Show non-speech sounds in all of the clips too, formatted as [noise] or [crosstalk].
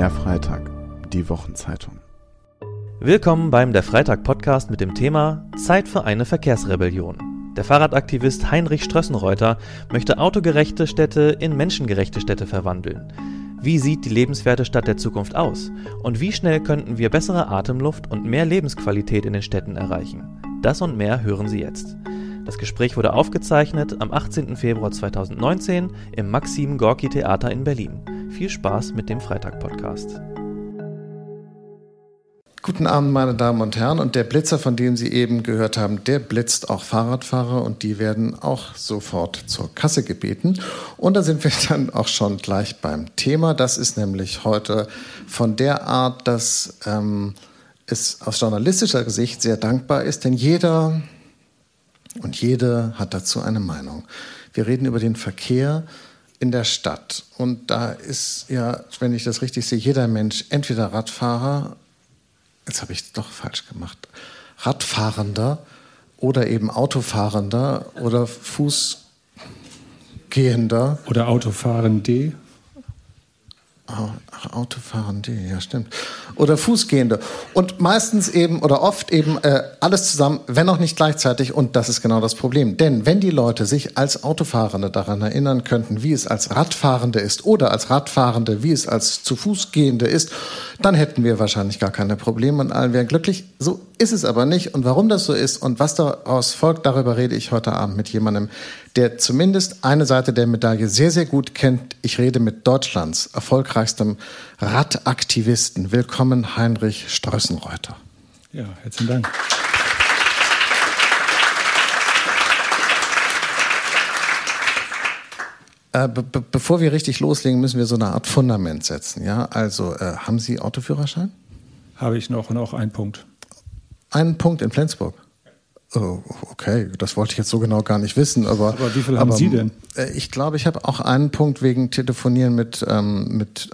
Der Freitag, die Wochenzeitung. Willkommen beim Der Freitag Podcast mit dem Thema Zeit für eine Verkehrsrebellion. Der Fahrradaktivist Heinrich Strössenreuter möchte autogerechte Städte in menschengerechte Städte verwandeln. Wie sieht die lebenswerte Stadt der Zukunft aus? Und wie schnell könnten wir bessere Atemluft und mehr Lebensqualität in den Städten erreichen? Das und mehr hören Sie jetzt. Das Gespräch wurde aufgezeichnet am 18. Februar 2019 im Maxim Gorki Theater in Berlin. Viel Spaß mit dem Freitag-Podcast. Guten Abend, meine Damen und Herren. Und der Blitzer, von dem Sie eben gehört haben, der blitzt auch Fahrradfahrer und die werden auch sofort zur Kasse gebeten. Und da sind wir [laughs] dann auch schon gleich beim Thema. Das ist nämlich heute von der Art, dass ähm, es aus journalistischer Sicht sehr dankbar ist, denn jeder und jede hat dazu eine Meinung. Wir reden über den Verkehr in der Stadt. Und da ist ja, wenn ich das richtig sehe, jeder Mensch entweder Radfahrer, jetzt habe ich es doch falsch gemacht, Radfahrender oder eben Autofahrender oder Fußgehender. Oder Autofahrende. Autofahrende, ja stimmt. Oder Fußgehende. Und meistens eben oder oft eben äh, alles zusammen, wenn auch nicht gleichzeitig. Und das ist genau das Problem. Denn wenn die Leute sich als Autofahrende daran erinnern könnten, wie es als Radfahrende ist oder als Radfahrende, wie es als zu Fußgehende ist, dann hätten wir wahrscheinlich gar keine Probleme und allen wären glücklich. So ist es aber nicht. Und warum das so ist und was daraus folgt, darüber rede ich heute Abend mit jemandem, der zumindest eine Seite der Medaille sehr, sehr gut kennt. Ich rede mit Deutschlands erfolgreichstem Radaktivisten. Willkommen, Heinrich Strössenreuter. Ja, herzlichen Dank. Äh, be bevor wir richtig loslegen, müssen wir so eine Art Fundament setzen. Ja, also äh, haben Sie Autoführerschein? Habe ich noch noch einen Punkt. Einen Punkt in Flensburg. Oh, okay, das wollte ich jetzt so genau gar nicht wissen, aber. Aber wie viel haben aber, Sie denn? Äh, ich glaube, ich habe auch einen Punkt wegen Telefonieren mit, ähm, mit,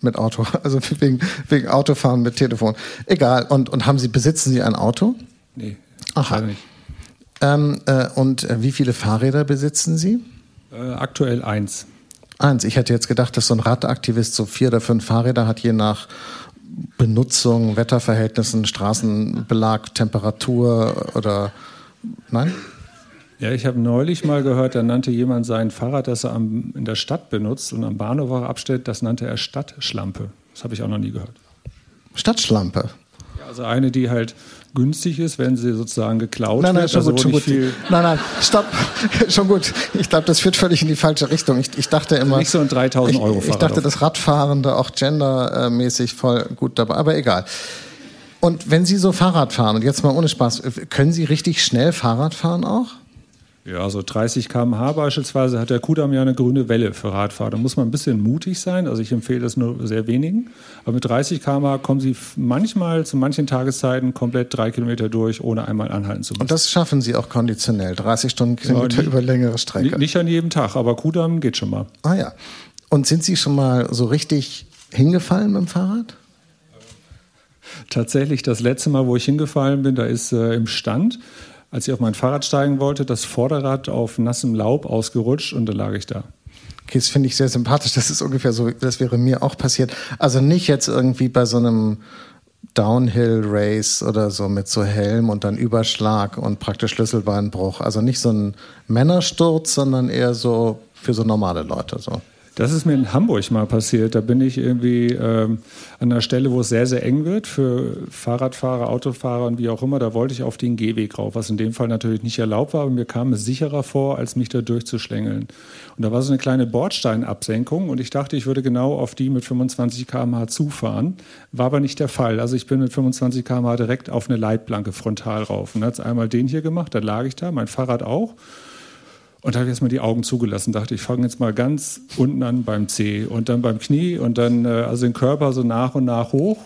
mit Auto, [laughs] also wegen, wegen Autofahren mit Telefon. Egal. Und, und haben Sie, besitzen Sie ein Auto? Nee. Aha. Nicht. Ähm, äh, und äh, wie viele Fahrräder besitzen Sie? Äh, aktuell eins. Eins. Ich hätte jetzt gedacht, dass so ein Radaktivist so vier oder fünf Fahrräder hat, je nach Benutzung, Wetterverhältnissen, Straßenbelag, Temperatur oder nein? Ja, ich habe neulich mal gehört, da nannte jemand sein Fahrrad, das er am, in der Stadt benutzt und am Bahnhof auch abstellt, das nannte er Stadtschlampe. Das habe ich auch noch nie gehört. Stadtschlampe? Ja, also eine, die halt günstig ist, wenn sie sozusagen geklaut nein, nein, wird. Schon also gut, schon gut. Nein, nein, stopp. [laughs] schon gut. Ich glaube, das führt völlig in die falsche Richtung. Ich, ich dachte immer. Nicht so ein 3000 Euro Ich, ich dachte, das Radfahrende auch gendermäßig voll gut dabei. Aber egal. Und wenn Sie so Fahrrad fahren, und jetzt mal ohne Spaß, können Sie richtig schnell Fahrrad fahren auch? Ja, so 30 km/h beispielsweise hat der Kudamm ja eine grüne Welle für Radfahrer. Da muss man ein bisschen mutig sein. Also ich empfehle das nur sehr wenigen. Aber mit 30 km/h kommen Sie manchmal zu manchen Tageszeiten komplett drei Kilometer durch, ohne einmal anhalten zu müssen. Und das schaffen Sie auch konditionell, 30 Stundenkilometer ja, über längere Strecke? Nicht an jedem Tag, aber Kudamm geht schon mal. Ah ja. Und sind Sie schon mal so richtig hingefallen mit dem Fahrrad? Tatsächlich, das letzte Mal, wo ich hingefallen bin, da ist äh, im Stand als ich auf mein Fahrrad steigen wollte, das Vorderrad auf nassem Laub ausgerutscht und dann lag ich da. Okay, das finde ich sehr sympathisch. Das ist ungefähr so, das wäre mir auch passiert. Also nicht jetzt irgendwie bei so einem Downhill-Race oder so mit so Helm und dann Überschlag und praktisch Schlüsselbeinbruch. Also nicht so ein Männersturz, sondern eher so für so normale Leute. So. Das ist mir in Hamburg mal passiert. Da bin ich irgendwie ähm, an einer Stelle, wo es sehr, sehr eng wird für Fahrradfahrer, Autofahrer und wie auch immer. Da wollte ich auf den Gehweg rauf, was in dem Fall natürlich nicht erlaubt war, aber mir kam es sicherer vor, als mich da durchzuschlängeln. Und da war so eine kleine Bordsteinabsenkung und ich dachte, ich würde genau auf die mit 25 km/h zufahren. War aber nicht der Fall. Also ich bin mit 25 km/h direkt auf eine Leitplanke frontal rauf. Und hat einmal den hier gemacht, da lag ich da, mein Fahrrad auch. Und da habe ich erstmal die Augen zugelassen, dachte, ich fange jetzt mal ganz unten an beim C und dann beim Knie und dann äh, also den Körper so nach und nach hoch.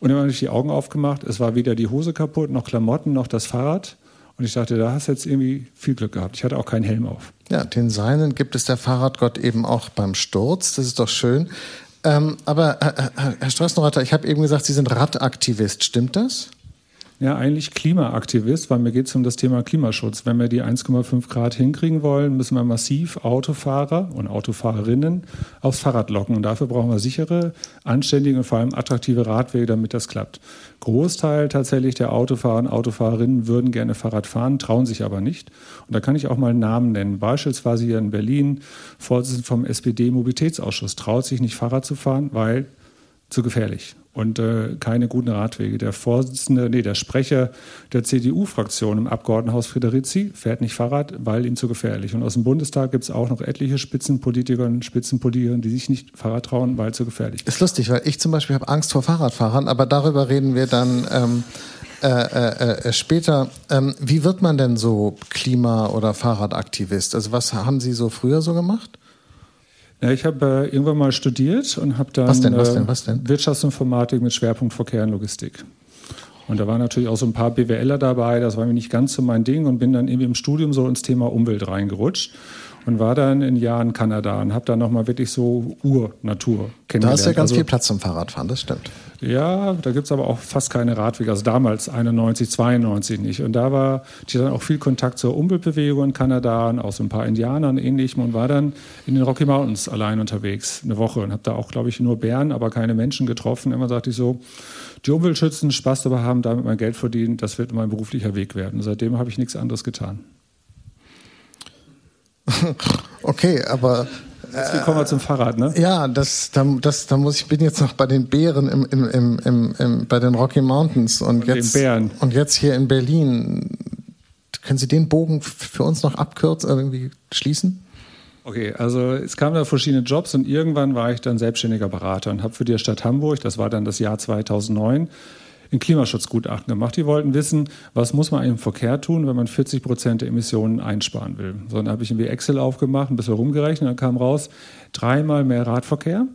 Und dann habe ich die Augen aufgemacht. Es war weder die Hose kaputt, noch Klamotten, noch das Fahrrad. Und ich dachte, da hast du jetzt irgendwie viel Glück gehabt. Ich hatte auch keinen Helm auf. Ja, den Seinen gibt es der Fahrradgott eben auch beim Sturz. Das ist doch schön. Ähm, aber Herr, Herr Straßenreiter, ich habe eben gesagt, Sie sind Radaktivist. Stimmt das? Ja, eigentlich Klimaaktivist, weil mir geht es um das Thema Klimaschutz. Wenn wir die 1,5 Grad hinkriegen wollen, müssen wir massiv Autofahrer und Autofahrerinnen aufs Fahrrad locken. Und dafür brauchen wir sichere, anständige und vor allem attraktive Radwege, damit das klappt. Großteil tatsächlich der Autofahrer und Autofahrerinnen würden gerne Fahrrad fahren, trauen sich aber nicht. Und da kann ich auch mal einen Namen nennen. Beispielsweise hier in Berlin, Vorsitzender vom SPD-Mobilitätsausschuss, traut sich nicht Fahrrad zu fahren, weil zu gefährlich und äh, keine guten Radwege. Der Vorsitzende, nee, der Sprecher der CDU-Fraktion im Abgeordnetenhaus Friederizi fährt nicht Fahrrad, weil ihm zu gefährlich. Und aus dem Bundestag gibt es auch noch etliche Spitzenpolitiker und Spitzenpolitikerinnen, die sich nicht Fahrrad trauen, weil zu gefährlich. Ist lustig, weil ich zum Beispiel habe Angst vor Fahrradfahrern, aber darüber reden wir dann. Ähm äh, äh, äh, später, ähm, wie wird man denn so Klima- oder Fahrradaktivist? Also was haben Sie so früher so gemacht? Ja, ich habe äh, irgendwann mal studiert und habe dann was denn, was denn, was denn? Äh, Wirtschaftsinformatik mit Schwerpunkt Verkehr und Logistik. Und da waren natürlich auch so ein paar BWLer dabei, das war mir nicht ganz so mein Ding und bin dann irgendwie im Studium so ins Thema Umwelt reingerutscht und war dann in Jahren Kanada und habe dann nochmal wirklich so Ur-Natur kennengelernt. Da ist ja ganz also, viel Platz zum Fahrradfahren, das stimmt. Ja, da gibt es aber auch fast keine Radwege, also damals 91, 92 nicht. Und da war ich dann auch viel Kontakt zur Umweltbewegung in Kanada und auch so ein paar Indianern ähnlichem und war dann in den Rocky Mountains allein unterwegs, eine Woche und habe da auch, glaube ich, nur Bären, aber keine Menschen getroffen. Immer sagte ich so, die Umwelt schützen, Spaß dabei haben, damit mein Geld verdienen, das wird mein beruflicher Weg werden. Und seitdem habe ich nichts anderes getan. [laughs] Okay, aber Jetzt kommen wir zum Fahrrad, ne? Ja, das, da, das, da muss ich bin jetzt noch bei den Bären im, im, im, im, im bei den Rocky Mountains und, und jetzt Bären. und jetzt hier in Berlin. Können Sie den Bogen für uns noch abkürzen, irgendwie schließen? Okay, also es kamen da verschiedene Jobs und irgendwann war ich dann selbstständiger Berater und habe für die Stadt Hamburg, das war dann das Jahr 2009, ein Klimaschutzgutachten gemacht. Die wollten wissen, was muss man im Verkehr tun, wenn man 40 Prozent der Emissionen einsparen will. So, dann habe ich irgendwie Excel aufgemacht, ein bisschen rumgerechnet, dann kam raus, dreimal mehr Radverkehr.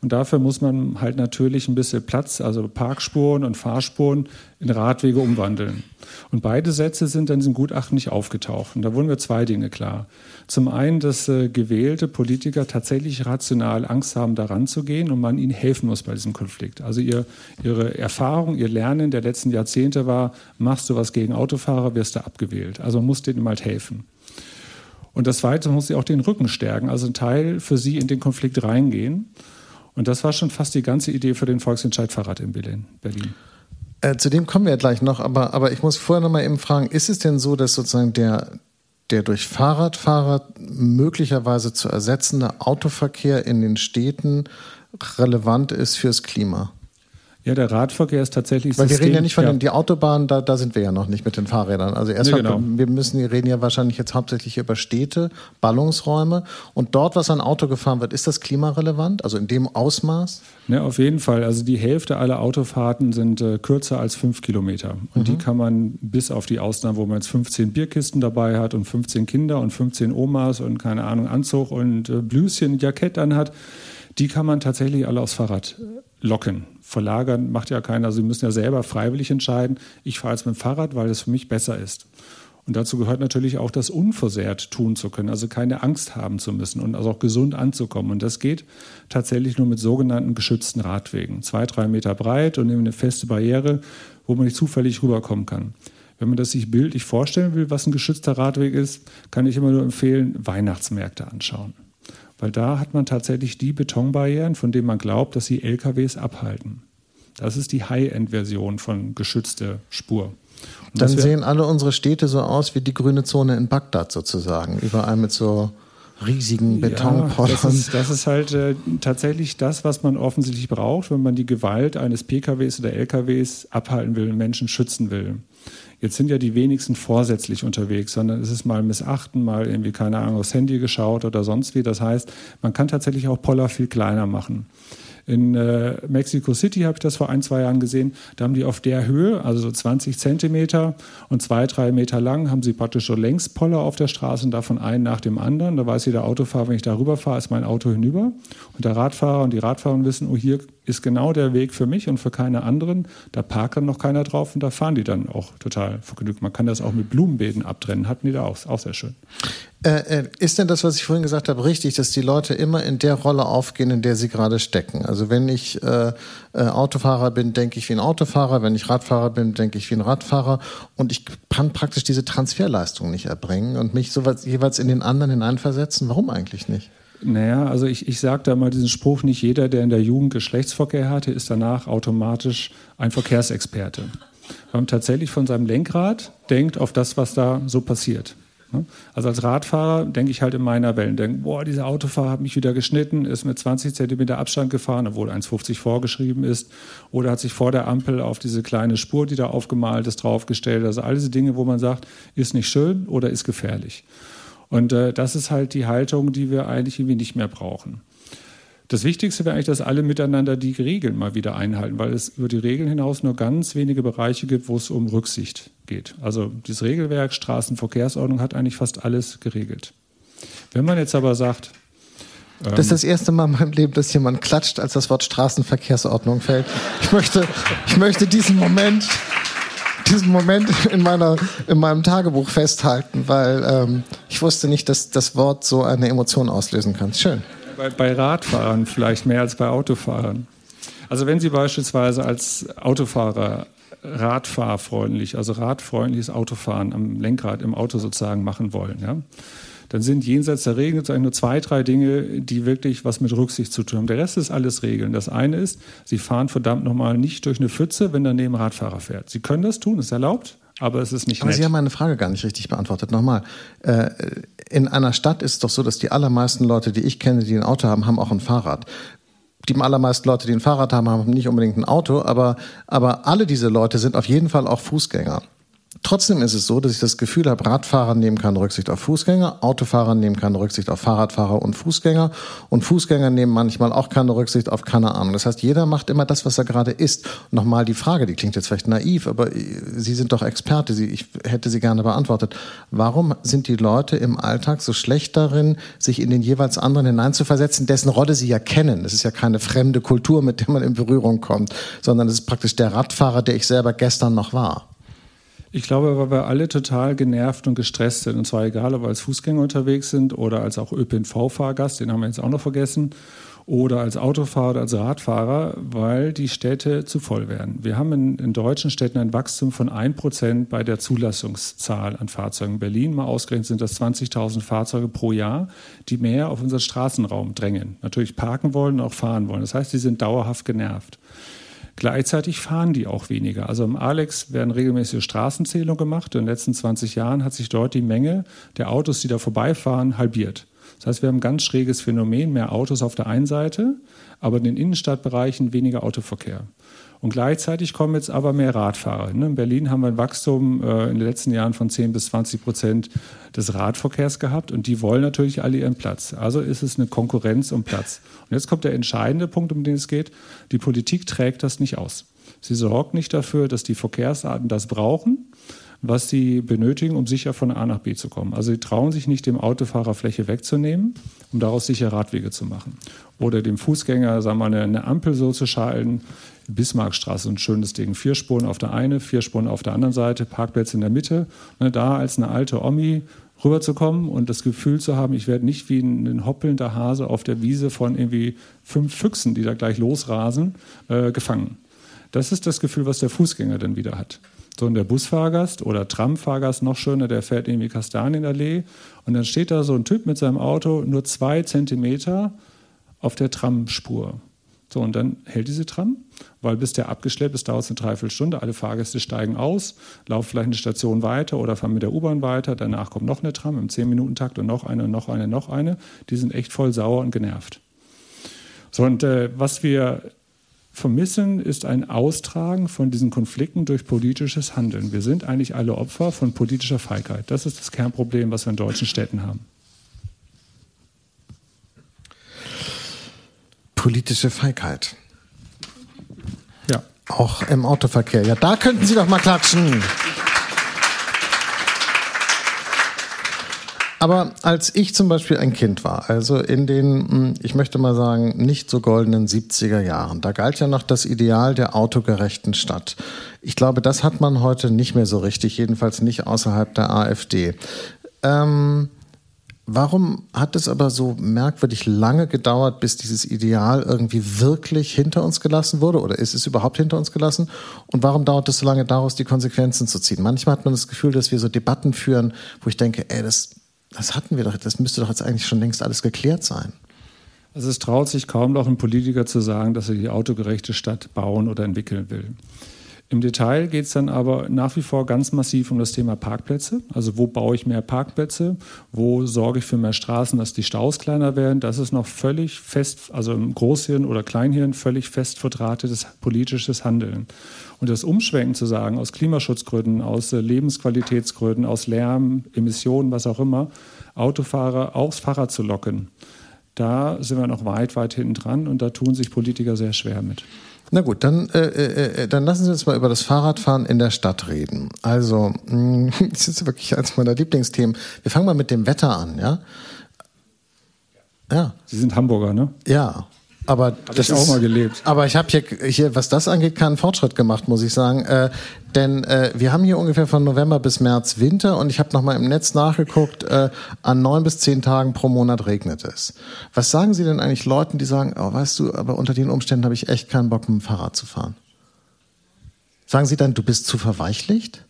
Und dafür muss man halt natürlich ein bisschen Platz, also Parkspuren und Fahrspuren in Radwege umwandeln. Und beide Sätze sind in diesem Gutachten nicht aufgetaucht. Und da wurden mir zwei Dinge klar. Zum einen, dass äh, gewählte Politiker tatsächlich rational Angst haben, daran zu gehen und man ihnen helfen muss bei diesem Konflikt. Also ihr, ihre Erfahrung, ihr Lernen der letzten Jahrzehnte war, machst du was gegen Autofahrer, wirst du abgewählt. Also man muss denen halt helfen. Und das Zweite, muss sie auch den Rücken stärken, also ein Teil für sie in den Konflikt reingehen. Und das war schon fast die ganze Idee für den Volksentscheid Fahrrad in Berlin. Äh, zu dem kommen wir gleich noch, aber, aber ich muss vorher noch mal eben fragen, ist es denn so, dass sozusagen der, der durch Fahrradfahrer möglicherweise zu ersetzende Autoverkehr in den Städten relevant ist fürs Klima? Ja, der Radverkehr ist tatsächlich. Weil wir reden ja nicht von ja. den die Autobahnen, da, da sind wir ja noch nicht mit den Fahrrädern. Also erstmal, nee, genau. wir müssen, wir reden ja wahrscheinlich jetzt hauptsächlich über Städte, Ballungsräume und dort, was an Auto gefahren wird, ist das klimarelevant? Also in dem Ausmaß? Ja, auf jeden Fall. Also die Hälfte aller Autofahrten sind äh, kürzer als fünf Kilometer. Und mhm. die kann man bis auf die Ausnahme, wo man jetzt 15 Bierkisten dabei hat und 15 Kinder und 15 Omas und keine Ahnung, Anzug und äh, Blüschen, Jackett anhat, die kann man tatsächlich alle aufs Fahrrad locken verlagern macht ja keiner. Sie müssen ja selber freiwillig entscheiden, ich fahre jetzt mit dem Fahrrad, weil es für mich besser ist. Und dazu gehört natürlich auch, das unversehrt tun zu können, also keine Angst haben zu müssen und also auch gesund anzukommen. Und das geht tatsächlich nur mit sogenannten geschützten Radwegen. Zwei, drei Meter breit und eine feste Barriere, wo man nicht zufällig rüberkommen kann. Wenn man das sich bildlich vorstellen will, was ein geschützter Radweg ist, kann ich immer nur empfehlen, Weihnachtsmärkte anschauen weil da hat man tatsächlich die Betonbarrieren, von denen man glaubt, dass sie LKWs abhalten. Das ist die High-End-Version von geschützter Spur. Und Dann sehen alle unsere Städte so aus wie die grüne Zone in Bagdad sozusagen, überall mit so riesigen Betonpollern. Ja, das, ist, das ist halt äh, tatsächlich das, was man offensichtlich braucht, wenn man die Gewalt eines PKWs oder LKWs abhalten will, Menschen schützen will. Jetzt sind ja die wenigsten vorsätzlich unterwegs, sondern es ist mal missachten, mal irgendwie, keine Ahnung, aufs Handy geschaut oder sonst wie. Das heißt, man kann tatsächlich auch Poller viel kleiner machen. In äh, Mexico City habe ich das vor ein, zwei Jahren gesehen. Da haben die auf der Höhe, also so 20 Zentimeter und zwei, drei Meter lang, haben sie praktisch so Längspoller auf der Straße und davon einen nach dem anderen. Da weiß jeder Autofahrer, wenn ich da rüberfahre, ist mein Auto hinüber. Und der Radfahrer und die Radfahrer wissen, oh, hier ist genau der Weg für mich und für keine anderen. Da parkt dann noch keiner drauf und da fahren die dann auch total vergnügt. Man kann das auch mit Blumenbeeten abtrennen, hatten die da auch, auch sehr schön. Äh, äh, ist denn das, was ich vorhin gesagt habe, richtig, dass die Leute immer in der Rolle aufgehen, in der sie gerade stecken? Also wenn ich äh, äh, Autofahrer bin, denke ich wie ein Autofahrer, wenn ich Radfahrer bin, denke ich wie ein Radfahrer und ich kann praktisch diese Transferleistung nicht erbringen und mich so jeweils in den anderen hineinversetzen. Warum eigentlich nicht? Naja, also ich, ich sage da mal diesen Spruch, nicht jeder, der in der Jugend Geschlechtsverkehr hatte, ist danach automatisch ein Verkehrsexperte. Weil man tatsächlich von seinem Lenkrad denkt auf das, was da so passiert. Also als Radfahrer denke ich halt in meiner Welt, denke, boah, dieser Autofahrer hat mich wieder geschnitten, ist mit 20 Zentimeter Abstand gefahren, obwohl 1,50 vorgeschrieben ist, oder hat sich vor der Ampel auf diese kleine Spur, die da aufgemalt ist, draufgestellt. Also all diese Dinge, wo man sagt, ist nicht schön oder ist gefährlich. Und äh, das ist halt die Haltung, die wir eigentlich irgendwie nicht mehr brauchen. Das Wichtigste wäre eigentlich, dass alle miteinander die Regeln mal wieder einhalten, weil es über die Regeln hinaus nur ganz wenige Bereiche gibt, wo es um Rücksicht geht. Also das Regelwerk Straßenverkehrsordnung hat eigentlich fast alles geregelt. Wenn man jetzt aber sagt, das ist das erste Mal in meinem Leben, dass jemand klatscht, als das Wort Straßenverkehrsordnung fällt. Ich möchte, ich möchte diesen Moment diesen Moment in, meiner, in meinem Tagebuch festhalten, weil ähm, ich wusste nicht, dass das Wort so eine Emotion auslösen kann. Schön. Bei, bei Radfahrern vielleicht mehr als bei Autofahrern. Also wenn Sie beispielsweise als Autofahrer radfahrfreundlich, also radfreundliches Autofahren am Lenkrad im Auto sozusagen machen wollen, ja, dann sind jenseits der Regeln sozusagen nur zwei, drei Dinge, die wirklich was mit Rücksicht zu tun haben. Der Rest ist alles Regeln. Das eine ist, Sie fahren verdammt nochmal nicht durch eine Pfütze, wenn daneben Radfahrer fährt. Sie können das tun, ist erlaubt, aber es ist nicht Aber nett. Sie haben meine Frage gar nicht richtig beantwortet. Nochmal. Äh, in einer Stadt ist es doch so, dass die allermeisten Leute, die ich kenne, die ein Auto haben, haben auch ein Fahrrad die allermeisten Leute, die ein Fahrrad haben, haben nicht unbedingt ein Auto, aber, aber alle diese Leute sind auf jeden Fall auch Fußgänger. Trotzdem ist es so, dass ich das Gefühl habe, Radfahrer nehmen keine Rücksicht auf Fußgänger, Autofahrer nehmen keine Rücksicht auf Fahrradfahrer und Fußgänger und Fußgänger nehmen manchmal auch keine Rücksicht auf keine Ahnung. Das heißt, jeder macht immer das, was er gerade ist. Nochmal die Frage, die klingt jetzt vielleicht naiv, aber Sie sind doch Experte, ich hätte sie gerne beantwortet. Warum sind die Leute im Alltag so schlecht darin, sich in den jeweils anderen hineinzuversetzen, dessen Rolle sie ja kennen? Das ist ja keine fremde Kultur, mit der man in Berührung kommt, sondern es ist praktisch der Radfahrer, der ich selber gestern noch war. Ich glaube, weil wir alle total genervt und gestresst sind. Und zwar egal, ob wir als Fußgänger unterwegs sind oder als auch ÖPNV-Fahrgast, den haben wir jetzt auch noch vergessen, oder als Autofahrer oder als Radfahrer, weil die Städte zu voll werden. Wir haben in, in deutschen Städten ein Wachstum von 1% bei der Zulassungszahl an Fahrzeugen. In Berlin mal ausgerechnet sind das 20.000 Fahrzeuge pro Jahr, die mehr auf unseren Straßenraum drängen. Natürlich parken wollen und auch fahren wollen. Das heißt, sie sind dauerhaft genervt. Gleichzeitig fahren die auch weniger. Also im Alex werden regelmäßige Straßenzählungen gemacht. In den letzten 20 Jahren hat sich dort die Menge der Autos, die da vorbeifahren, halbiert. Das heißt, wir haben ein ganz schräges Phänomen, mehr Autos auf der einen Seite, aber in den Innenstadtbereichen weniger Autoverkehr. Und gleichzeitig kommen jetzt aber mehr Radfahrer. Ne? In Berlin haben wir ein Wachstum äh, in den letzten Jahren von 10 bis 20 Prozent des Radverkehrs gehabt und die wollen natürlich alle ihren Platz. Also ist es eine Konkurrenz um Platz. Und jetzt kommt der entscheidende Punkt, um den es geht. Die Politik trägt das nicht aus. Sie sorgt nicht dafür, dass die Verkehrsarten das brauchen was sie benötigen, um sicher von A nach B zu kommen. Also sie trauen sich nicht, dem Autofahrer Fläche wegzunehmen, um daraus sicher Radwege zu machen. Oder dem Fußgänger, sagen wir mal, eine Ampel so zu schalten. Bismarckstraße, ein schönes Ding. Vier Spuren auf der einen, vier Spuren auf der anderen Seite, Parkplätze in der Mitte. Ne, da als eine alte Omi rüberzukommen und das Gefühl zu haben, ich werde nicht wie ein, hoppelnder Hase auf der Wiese von irgendwie fünf Füchsen, die da gleich losrasen, äh, gefangen. Das ist das Gefühl, was der Fußgänger dann wieder hat. So, und der Busfahrgast oder Tramfahrgast, noch schöner, der fährt irgendwie Kastanienallee und dann steht da so ein Typ mit seinem Auto nur zwei Zentimeter auf der Tramspur. So, und dann hält diese Tram, weil bis der abgeschleppt ist, dauert es eine Dreiviertelstunde. Alle Fahrgäste steigen aus, laufen vielleicht eine Station weiter oder fahren mit der U-Bahn weiter. Danach kommt noch eine Tram im 10-Minuten-Takt und noch eine, noch eine, noch eine. Die sind echt voll sauer und genervt. So, und äh, was wir vermissen, ist ein Austragen von diesen Konflikten durch politisches Handeln. Wir sind eigentlich alle Opfer von politischer Feigheit. Das ist das Kernproblem, was wir in deutschen Städten haben. Politische Feigheit. Ja. Auch im Autoverkehr. Ja, da könnten Sie doch mal klatschen. Aber als ich zum Beispiel ein Kind war, also in den, hm, ich möchte mal sagen, nicht so goldenen 70er Jahren, da galt ja noch das Ideal der autogerechten Stadt. Ich glaube, das hat man heute nicht mehr so richtig, jedenfalls nicht außerhalb der AfD. Ähm, Warum hat es aber so merkwürdig lange gedauert, bis dieses Ideal irgendwie wirklich hinter uns gelassen wurde? Oder ist es überhaupt hinter uns gelassen? Und warum dauert es so lange, daraus die Konsequenzen zu ziehen? Manchmal hat man das Gefühl, dass wir so Debatten führen, wo ich denke, ey, das, das hatten wir doch, das müsste doch jetzt eigentlich schon längst alles geklärt sein. Also es traut sich kaum noch ein Politiker zu sagen, dass er die autogerechte Stadt bauen oder entwickeln will. Im Detail geht es dann aber nach wie vor ganz massiv um das Thema Parkplätze. Also wo baue ich mehr Parkplätze? Wo sorge ich für mehr Straßen, dass die Staus kleiner werden? Das ist noch völlig fest, also im Großhirn oder Kleinhirn völlig fest verdrahtetes politisches Handeln. Und das Umschwenken zu sagen, aus Klimaschutzgründen, aus äh, Lebensqualitätsgründen, aus Lärm, Emissionen, was auch immer, Autofahrer aufs Fahrrad zu locken, da sind wir noch weit, weit hinten dran und da tun sich Politiker sehr schwer mit. Na gut, dann, äh, äh, äh, dann lassen Sie uns mal über das Fahrradfahren in der Stadt reden. Also, mh, [laughs] das ist wirklich eines meiner Lieblingsthemen. Wir fangen mal mit dem Wetter an, ja? Ja. Sie sind Hamburger, ne? Ja. Aber Hab das ich auch ist, mal gelebt. Aber ich habe hier, hier, was das angeht, keinen Fortschritt gemacht, muss ich sagen. Äh, denn äh, wir haben hier ungefähr von November bis März Winter und ich habe nochmal im Netz nachgeguckt, äh, an neun bis zehn Tagen pro Monat regnet es. Was sagen Sie denn eigentlich Leuten, die sagen, oh, weißt du, aber unter den Umständen habe ich echt keinen Bock, mit dem Fahrrad zu fahren? Sagen Sie dann, du bist zu verweichlicht?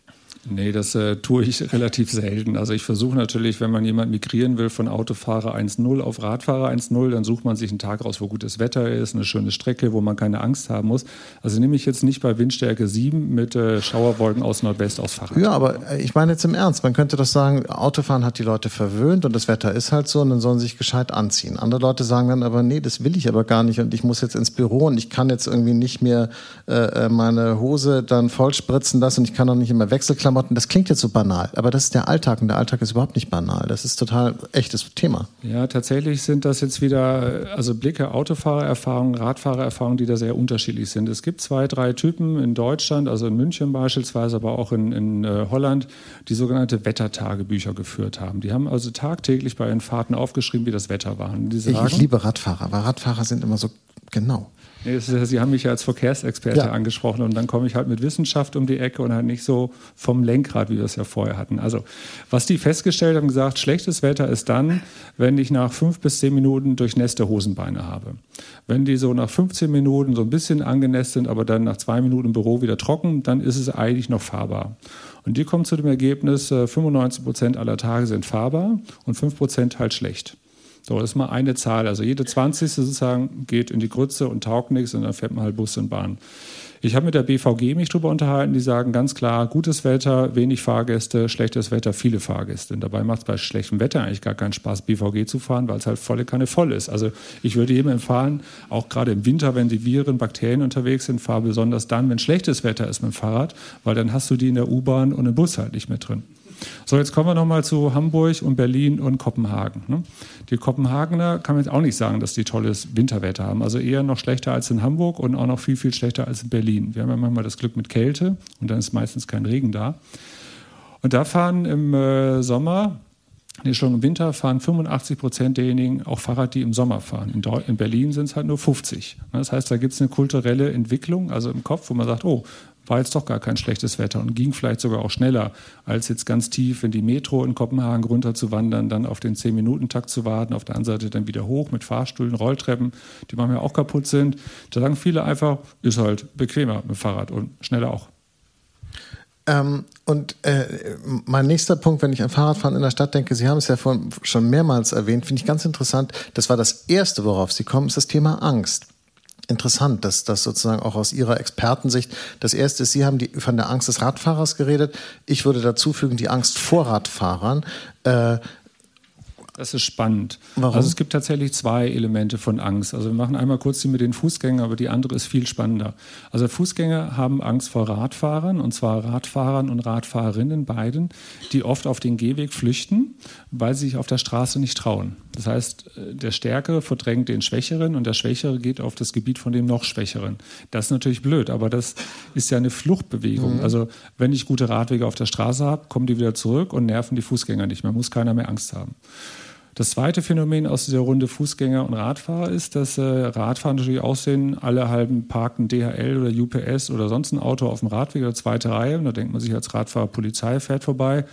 Nee, das äh, tue ich [laughs] relativ selten. Also ich versuche natürlich, wenn man jemand migrieren will von Autofahrer 1.0 auf Radfahrer 1.0, dann sucht man sich einen Tag raus, wo gutes Wetter ist, eine schöne Strecke, wo man keine Angst haben muss. Also nehme ich jetzt nicht bei Windstärke 7 mit äh, Schauerwolken aus Nordwest aus Fahrrad. Ja, aber äh, ich meine jetzt im Ernst, man könnte doch sagen, Autofahren hat die Leute verwöhnt und das Wetter ist halt so und dann sollen sie sich gescheit anziehen. Andere Leute sagen dann aber, nee, das will ich aber gar nicht und ich muss jetzt ins Büro und ich kann jetzt irgendwie nicht mehr äh, äh meine Hose dann vollspritzen lassen und ich kann auch nicht immer Wechselklammern Klamotten, das klingt jetzt so banal, aber das ist der Alltag und der Alltag ist überhaupt nicht banal. Das ist total echtes Thema. Ja, tatsächlich sind das jetzt wieder, also Blicke, Autofahrererfahrungen, Radfahrererfahrungen, die da sehr unterschiedlich sind. Es gibt zwei, drei Typen in Deutschland, also in München beispielsweise, aber auch in, in äh, Holland, die sogenannte Wettertagebücher geführt haben. Die haben also tagtäglich bei ihren Fahrten aufgeschrieben, wie das Wetter war. Ich, ich liebe Radfahrer, weil Radfahrer sind immer so genau. Sie haben mich ja als Verkehrsexperte ja. angesprochen und dann komme ich halt mit Wissenschaft um die Ecke und halt nicht so vom Lenkrad, wie wir es ja vorher hatten. Also, was die festgestellt haben, gesagt, schlechtes Wetter ist dann, wenn ich nach fünf bis zehn Minuten durchnässte Hosenbeine habe. Wenn die so nach 15 Minuten so ein bisschen angenässt sind, aber dann nach zwei Minuten im Büro wieder trocken, dann ist es eigentlich noch fahrbar. Und die kommen zu dem Ergebnis, 95 äh, Prozent aller Tage sind fahrbar und 5 Prozent halt schlecht. So, das ist mal eine Zahl. Also jede 20. sozusagen geht in die Grütze und taugt nichts und dann fährt man halt Bus und Bahn. Ich habe mit der BVG mich darüber unterhalten, die sagen ganz klar, gutes Wetter, wenig Fahrgäste, schlechtes Wetter, viele Fahrgäste. Und dabei macht es bei schlechtem Wetter eigentlich gar keinen Spaß, BVG zu fahren, weil es halt volle Kanne voll ist. Also ich würde jedem empfehlen, auch gerade im Winter, wenn die Viren, Bakterien unterwegs sind, fahr besonders dann, wenn schlechtes Wetter ist mit dem Fahrrad, weil dann hast du die in der U-Bahn und im Bus halt nicht mehr drin. So, jetzt kommen wir nochmal zu Hamburg und Berlin und Kopenhagen. Ne? Die Kopenhagener kann man jetzt auch nicht sagen, dass die tolles Winterwetter haben. Also eher noch schlechter als in Hamburg und auch noch viel, viel schlechter als in Berlin. Wir haben ja manchmal das Glück mit Kälte und dann ist meistens kein Regen da. Und da fahren im äh, Sommer Nee, schon im Winter fahren 85 Prozent derjenigen auch Fahrrad, die im Sommer fahren. In, in Berlin sind es halt nur 50. Das heißt, da gibt es eine kulturelle Entwicklung, also im Kopf, wo man sagt, oh, war jetzt doch gar kein schlechtes Wetter und ging vielleicht sogar auch schneller, als jetzt ganz tief in die Metro in Kopenhagen runter zu wandern, dann auf den 10-Minuten-Takt zu warten, auf der anderen Seite dann wieder hoch mit Fahrstühlen, Rolltreppen, die manchmal auch kaputt sind. Da sagen viele einfach, ist halt bequemer mit Fahrrad und schneller auch. Ähm, und äh, mein nächster Punkt, wenn ich an Fahrradfahren in der Stadt denke, Sie haben es ja von, schon mehrmals erwähnt, finde ich ganz interessant. Das war das Erste, worauf Sie kommen, ist das Thema Angst interessant, dass das sozusagen auch aus Ihrer Expertensicht das erste ist, Sie haben die, von der Angst des Radfahrers geredet. Ich würde dazu fügen, die Angst vor Radfahrern. Äh, das ist spannend. Warum? Also es gibt tatsächlich zwei Elemente von Angst. Also wir machen einmal kurz die mit den Fußgängern, aber die andere ist viel spannender. Also Fußgänger haben Angst vor Radfahrern und zwar Radfahrern und Radfahrerinnen beiden, die oft auf den Gehweg flüchten, weil sie sich auf der Straße nicht trauen Das heißt, der Stärkere verdrängt den Schwächeren und der Schwächere geht auf das Gebiet von dem noch Schwächeren. Das ist natürlich blöd, aber das ist ja eine Fluchtbewegung. Mhm. Also wenn ich gute Radwege auf der Straße habe, kommen die wieder zurück und nerven die Fußgänger nicht mehr. Muss keiner mehr Angst haben. Das zweite Phänomen aus dieser Runde Fußgänger und Radfahrer ist, dass äh, Radfahrer natürlich aussehen, alle halben parken DHL oder UPS oder sonst ein Auto auf dem Radweg oder zweite Reihe. Und da denkt man sich als Radfahrer, Polizei fährt vorbei.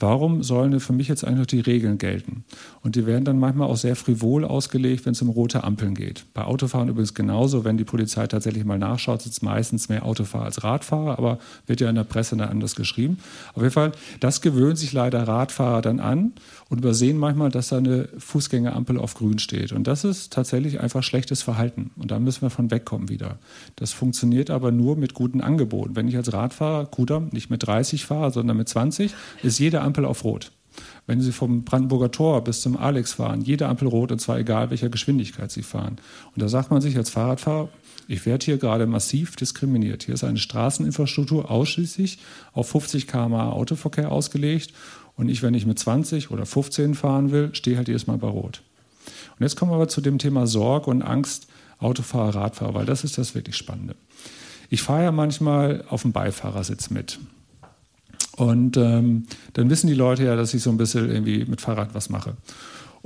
Warum sollen für mich jetzt eigentlich noch die Regeln gelten? Und die werden dann manchmal auch sehr frivol ausgelegt, wenn es um rote Ampeln geht. Bei Autofahren übrigens genauso. Wenn die Polizei tatsächlich mal nachschaut, es meistens mehr Autofahrer als Radfahrer, aber wird ja in der Presse dann anders geschrieben. Auf jeden Fall, das gewöhnt sich leider Radfahrer dann an und übersehen manchmal, dass da eine Fußgängerampel auf grün steht. Und das ist tatsächlich einfach schlechtes Verhalten. Und da müssen wir von wegkommen wieder. Das funktioniert aber nur mit guten Angeboten. Wenn ich als Radfahrer Kudamm nicht mit 30 fahre, sondern mit 20, ist jede Ampel auf Rot. Wenn Sie vom Brandenburger Tor bis zum Alex fahren, jede Ampel rot und zwar egal, welcher Geschwindigkeit Sie fahren. Und da sagt man sich als Fahrradfahrer, ich werde hier gerade massiv diskriminiert. Hier ist eine Straßeninfrastruktur ausschließlich auf 50 km/h Autoverkehr ausgelegt und ich, wenn ich mit 20 oder 15 fahren will, stehe halt jedes Mal bei Rot. Und jetzt kommen wir aber zu dem Thema Sorge und Angst Autofahrer, Radfahrer, weil das ist das wirklich Spannende. Ich fahre ja manchmal auf dem Beifahrersitz mit. Und ähm, dann wissen die Leute ja, dass ich so ein bisschen irgendwie mit Fahrrad was mache.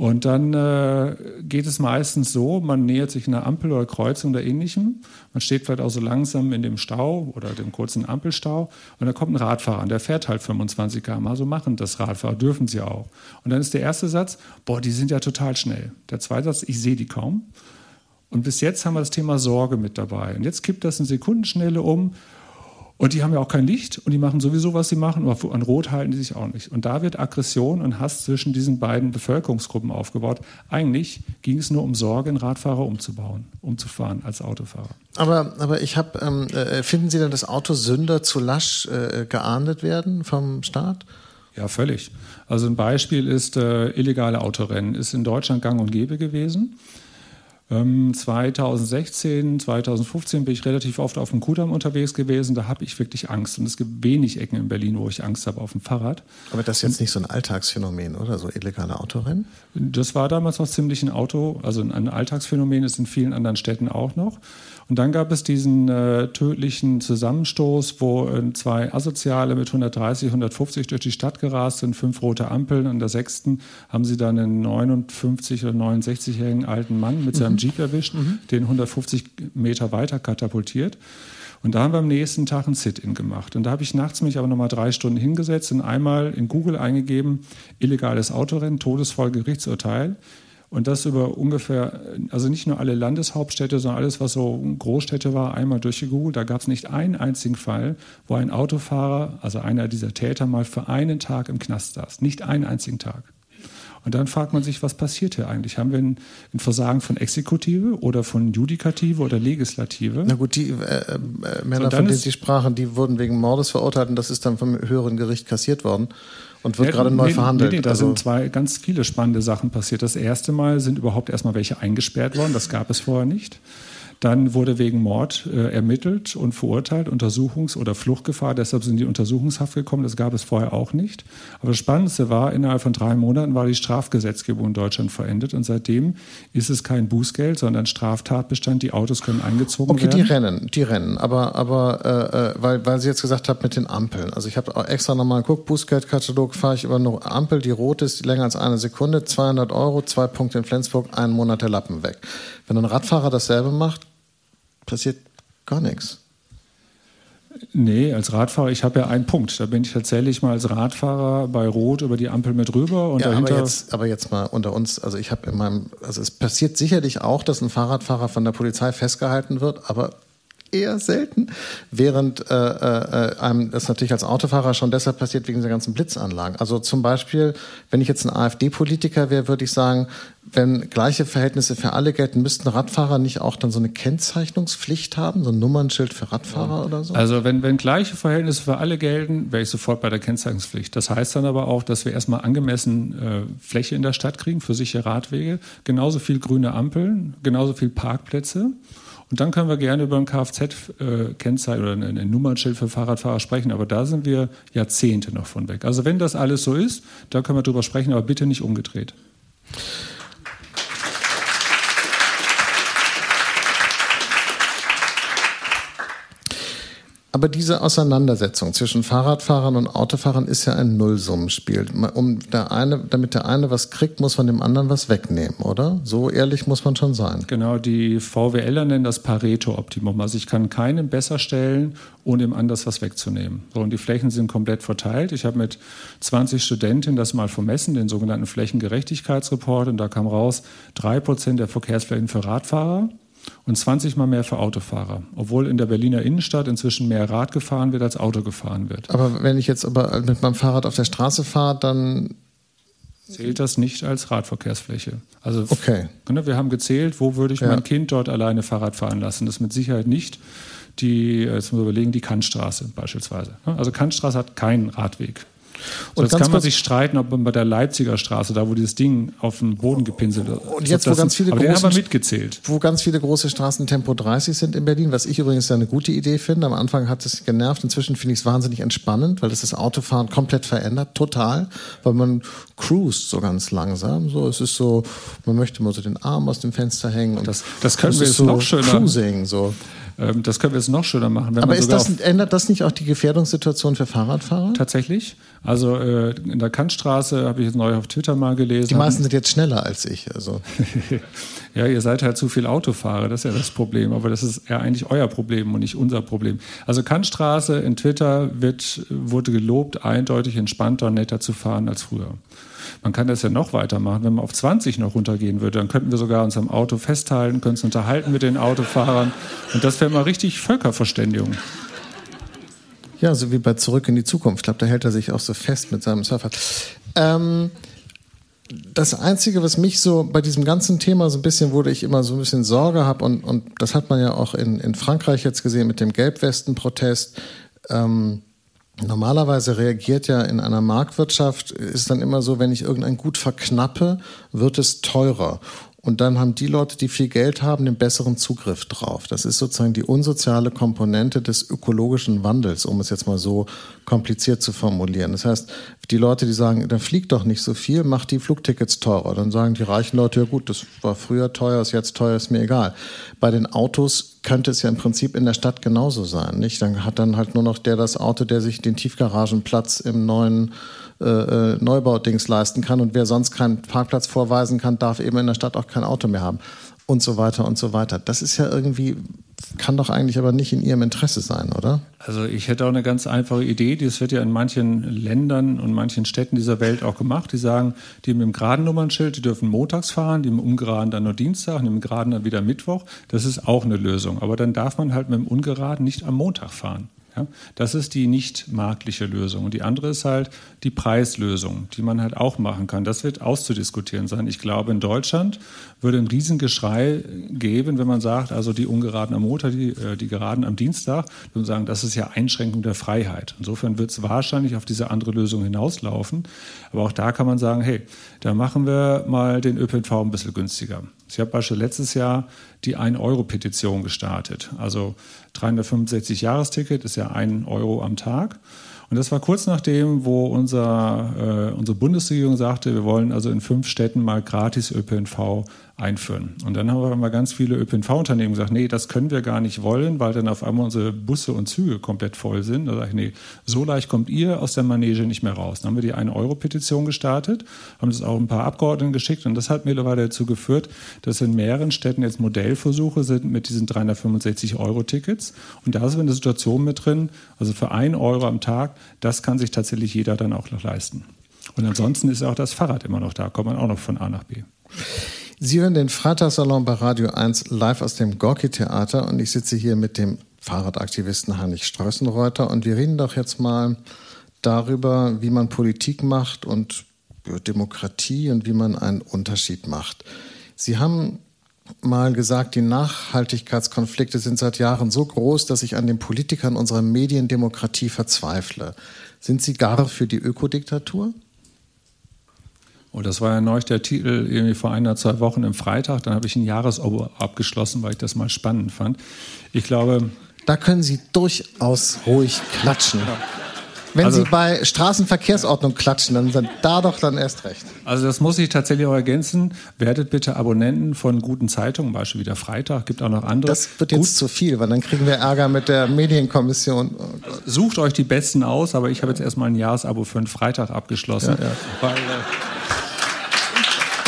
Und dann äh, geht es meistens so, man nähert sich einer Ampel oder Kreuzung oder ähnlichem. Man steht vielleicht auch so langsam in dem Stau oder dem kurzen Ampelstau und da kommt ein Radfahrer an, der fährt halt 25 km. So machen das Radfahrer, dürfen sie auch. Und dann ist der erste Satz, boah, die sind ja total schnell. Der zweite Satz, ich sehe die kaum. Und bis jetzt haben wir das Thema Sorge mit dabei. Und jetzt kippt das in Sekundenschnelle um und die haben ja auch kein Licht und die machen sowieso, was sie machen, aber an Rot halten die sich auch nicht. Und da wird Aggression und Hass zwischen diesen beiden Bevölkerungsgruppen aufgebaut. Eigentlich ging es nur um Sorge, einen Radfahrer umzubauen, umzufahren als Autofahrer. Aber, aber ich habe, ähm, äh, finden Sie denn, dass Autosünder zu lasch äh, geahndet werden vom Staat? Ja, völlig. Also ein Beispiel ist äh, illegale Autorennen. Ist in Deutschland gang und gäbe gewesen. 2016, ähm, 2015 bin ich relativ oft auf dem Kudamm unterwegs gewesen. Da habe ich wirklich Angst. Und es gibt wenig Ecken in Berlin, wo ich Angst habe auf dem Fahrrad. Aber das ist jetzt nicht so ein Alltagsphänomen, oder? So illegale Autorennen? Das war damals noch ziemlich ein Auto, also ein Alltagsphänomen ist in vielen anderen Städten auch noch. Und dann gab es diesen äh, tödlichen Zusammenstoß, wo äh, zwei Asoziale mit 130, 150 durch die Stadt gerast sind, fünf rote Ampeln. An der sechsten haben sie dann einen 59 oder 69-jährigen alten Mann mit seinem mhm. Jeep erwischt, mhm. den 150 Meter weiter katapultiert. Und da haben wir am nächsten Tag ein Sit-In gemacht. Und da habe ich nachts mich aber nochmal drei Stunden hingesetzt und einmal in Google eingegeben, illegales Autorennen, Todesfolgerichtsurteil. Und das über ungefähr, also nicht nur alle Landeshauptstädte, sondern alles, was so Großstädte war, einmal durchgegoogelt. Da gab es nicht einen einzigen Fall, wo ein Autofahrer, also einer dieser Täter, mal für einen Tag im Knast saß. Nicht einen einzigen Tag. Und dann fragt man sich, was passiert hier eigentlich? Haben wir ein, ein Versagen von Exekutive oder von Judikative oder Legislative? Na gut, die äh, äh, Männer, von denen Sie sprachen, die wurden wegen Mordes verurteilt und das ist dann vom höheren Gericht kassiert worden und wird ja, gerade neu nee, verhandelt. Nee, nee, da also sind zwei ganz viele spannende Sachen passiert. Das erste Mal sind überhaupt erstmal welche eingesperrt worden. Das gab es vorher nicht. Dann wurde wegen Mord äh, ermittelt und verurteilt, Untersuchungs- oder Fluchtgefahr. Deshalb sind die Untersuchungshaft gekommen. Das gab es vorher auch nicht. Aber das Spannendste war, innerhalb von drei Monaten war die Strafgesetzgebung in Deutschland verändert. Und seitdem ist es kein Bußgeld, sondern Straftatbestand. Die Autos können eingezogen okay, werden. Okay, die rennen, die rennen. Aber, aber äh, äh, weil, weil Sie jetzt gesagt haben mit den Ampeln. Also ich habe extra nochmal geguckt, Bußgeldkatalog fahre ich über eine Ampel, die rot ist, länger als eine Sekunde, 200 Euro, zwei Punkte in Flensburg, einen Monat der Lappen weg. Wenn ein Radfahrer dasselbe macht, passiert gar nichts. Nee, als Radfahrer, ich habe ja einen Punkt. Da bin ich tatsächlich mal als Radfahrer bei Rot über die Ampel mit rüber und ja, dahinter. Aber jetzt, aber jetzt mal unter uns, also ich habe in meinem, also es passiert sicherlich auch, dass ein Fahrradfahrer von der Polizei festgehalten wird, aber eher selten, während äh, äh, einem das natürlich als Autofahrer schon deshalb passiert wegen der ganzen Blitzanlagen. Also zum Beispiel, wenn ich jetzt ein AfD-Politiker wäre, würde ich sagen, wenn gleiche Verhältnisse für alle gelten, müssten Radfahrer nicht auch dann so eine Kennzeichnungspflicht haben, so ein Nummernschild für Radfahrer ja. oder so? Also wenn, wenn gleiche Verhältnisse für alle gelten, wäre ich sofort bei der Kennzeichnungspflicht. Das heißt dann aber auch, dass wir erstmal angemessen äh, Fläche in der Stadt kriegen für sichere Radwege, genauso viel grüne Ampeln, genauso viel Parkplätze. Und dann können wir gerne über ein Kfz-Kennzeichen oder ein Nummernschild für Fahrradfahrer sprechen, aber da sind wir Jahrzehnte noch von weg. Also wenn das alles so ist, da können wir drüber sprechen, aber bitte nicht umgedreht. Aber diese Auseinandersetzung zwischen Fahrradfahrern und Autofahrern ist ja ein Nullsummenspiel. Um der eine, damit der eine was kriegt, muss man dem anderen was wegnehmen, oder? So ehrlich muss man schon sein. Genau, die VWLer nennen das Pareto-Optimum. Also ich kann keinen besser stellen, ohne dem anders was wegzunehmen. So, und die Flächen sind komplett verteilt. Ich habe mit 20 Studentinnen das mal vermessen, den sogenannten Flächengerechtigkeitsreport, und da kam raus, drei Prozent der Verkehrsflächen für Radfahrer und 20 mal mehr für Autofahrer, obwohl in der Berliner Innenstadt inzwischen mehr Rad gefahren wird als Auto gefahren wird. Aber wenn ich jetzt aber mit meinem Fahrrad auf der Straße fahre, dann zählt das nicht als Radverkehrsfläche. Also okay. Ne, wir haben gezählt, wo würde ich ja. mein Kind dort alleine Fahrrad fahren lassen. Das ist mit Sicherheit nicht die, jetzt muss man überlegen, die Kantstraße beispielsweise. Ne, also Kantstraße hat keinen Radweg. Und jetzt kann man sich streiten, ob man bei der Leipziger Straße, da wo dieses Ding auf den Boden gepinselt ist. Und jetzt, wo ganz viele große, mitgezählt. Wo ganz viele große Straßen Tempo 30 sind in Berlin, was ich übrigens eine gute Idee finde. Am Anfang hat es genervt, inzwischen finde ich es wahnsinnig entspannend, weil das das Autofahren komplett verändert, total, weil man cruist so ganz langsam. So, es ist so, man möchte mal so den Arm aus dem Fenster hängen. Und das, das können wir jetzt so noch schöner. Cruising, so. Ähm, das können wir jetzt noch schöner machen. Aber das, ändert das nicht auch die Gefährdungssituation für Fahrradfahrer? Tatsächlich. Also äh, in der Kantstraße habe ich jetzt neu auf Twitter mal gelesen. Die meisten sind jetzt schneller als ich. Also. [laughs] ja, ihr seid halt zu viel Autofahrer, das ist ja das Problem. Aber das ist ja eigentlich euer Problem und nicht unser Problem. Also Kantstraße in Twitter wird, wurde gelobt, eindeutig entspannter und netter zu fahren als früher. Man kann das ja noch weitermachen. Wenn man auf 20 noch runtergehen würde, dann könnten wir sogar uns am Auto festhalten, können uns unterhalten mit den Autofahrern. Und das wäre mal richtig Völkerverständigung. Ja, so wie bei Zurück in die Zukunft. Ich glaube, da hält er sich auch so fest mit seinem Surfer. Ähm, das Einzige, was mich so bei diesem ganzen Thema so ein bisschen, wo ich immer so ein bisschen Sorge habe, und, und das hat man ja auch in, in Frankreich jetzt gesehen mit dem Gelbwesten-Protest, ähm, Normalerweise reagiert ja in einer Marktwirtschaft, ist dann immer so, wenn ich irgendein Gut verknappe, wird es teurer. Und dann haben die Leute, die viel Geld haben, den besseren Zugriff drauf. Das ist sozusagen die unsoziale Komponente des ökologischen Wandels, um es jetzt mal so kompliziert zu formulieren. Das heißt, die Leute, die sagen, da fliegt doch nicht so viel, macht die Flugtickets teurer. Dann sagen die reichen Leute, ja gut, das war früher teuer, ist jetzt teuer, ist mir egal. Bei den Autos könnte es ja im Prinzip in der Stadt genauso sein, nicht? Dann hat dann halt nur noch der das Auto, der sich den Tiefgaragenplatz im neuen äh, Neubaudings leisten kann und wer sonst keinen Parkplatz vorweisen kann, darf eben in der Stadt auch kein Auto mehr haben und so weiter und so weiter. Das ist ja irgendwie, kann doch eigentlich aber nicht in Ihrem Interesse sein, oder? Also ich hätte auch eine ganz einfache Idee, das wird ja in manchen Ländern und manchen Städten dieser Welt auch gemacht. Die sagen, die mit dem geraden Nummernschild, die dürfen montags fahren, die mit dem ungeraden dann nur Dienstag, die mit dem geraden dann wieder Mittwoch. Das ist auch eine Lösung. Aber dann darf man halt mit dem ungeraden nicht am Montag fahren. Ja, das ist die nicht marktliche Lösung. Und die andere ist halt die Preislösung, die man halt auch machen kann. Das wird auszudiskutieren sein. Ich glaube, in Deutschland würde ein Riesengeschrei geben, wenn man sagt, also die ungeraden am Montag, die, äh, die geraden am Dienstag, und sagen, das ist ja Einschränkung der Freiheit. Insofern wird es wahrscheinlich auf diese andere Lösung hinauslaufen. Aber auch da kann man sagen, hey, da machen wir mal den ÖPNV ein bisschen günstiger. Ich habe beispielsweise letztes Jahr die 1-Euro-Petition gestartet. Also 365 Jahresticket ist ja 1 Euro am Tag. Und das war kurz nachdem, wo unser, äh, unsere Bundesregierung sagte, wir wollen also in fünf Städten mal gratis ÖPNV einführen. Und dann haben wir ganz viele ÖPNV-Unternehmen gesagt, nee, das können wir gar nicht wollen, weil dann auf einmal unsere Busse und Züge komplett voll sind. Da sage ich, nee, so leicht kommt ihr aus der Manege nicht mehr raus. Dann haben wir die 1-Euro-Petition gestartet, haben das auch ein paar Abgeordneten geschickt und das hat mittlerweile dazu geführt, dass in mehreren Städten jetzt Modellversuche sind mit diesen 365-Euro-Tickets. Und da ist eine Situation mit drin, also für 1 Euro am Tag, das kann sich tatsächlich jeder dann auch noch leisten. Und ansonsten ist auch das Fahrrad immer noch da, kommt man auch noch von A nach B. Sie hören den Freitagssalon bei Radio 1 live aus dem Gorki-Theater und ich sitze hier mit dem Fahrradaktivisten Heinrich Streußenreuter und wir reden doch jetzt mal darüber, wie man Politik macht und Demokratie und wie man einen Unterschied macht. Sie haben mal gesagt, die Nachhaltigkeitskonflikte sind seit Jahren so groß, dass ich an den Politikern unserer Mediendemokratie verzweifle. Sind Sie gar für die Ökodiktatur? Und das war ja neulich der Titel irgendwie vor einer, zwei Wochen im Freitag. Dann habe ich ein Jahresabo abgeschlossen, weil ich das mal spannend fand. Ich glaube. Da können Sie durchaus ruhig klatschen. Wenn also, Sie bei Straßenverkehrsordnung klatschen, dann sind da doch dann erst recht. Also das muss ich tatsächlich auch ergänzen. Werdet bitte Abonnenten von guten Zeitungen, Beispiel wieder Freitag, gibt auch noch andere. Das wird jetzt Gut. zu viel, weil dann kriegen wir Ärger mit der Medienkommission. Oh Sucht euch die besten aus, aber ich habe jetzt erstmal ein Jahresabo für einen Freitag abgeschlossen. Ja, ja. Weil, äh,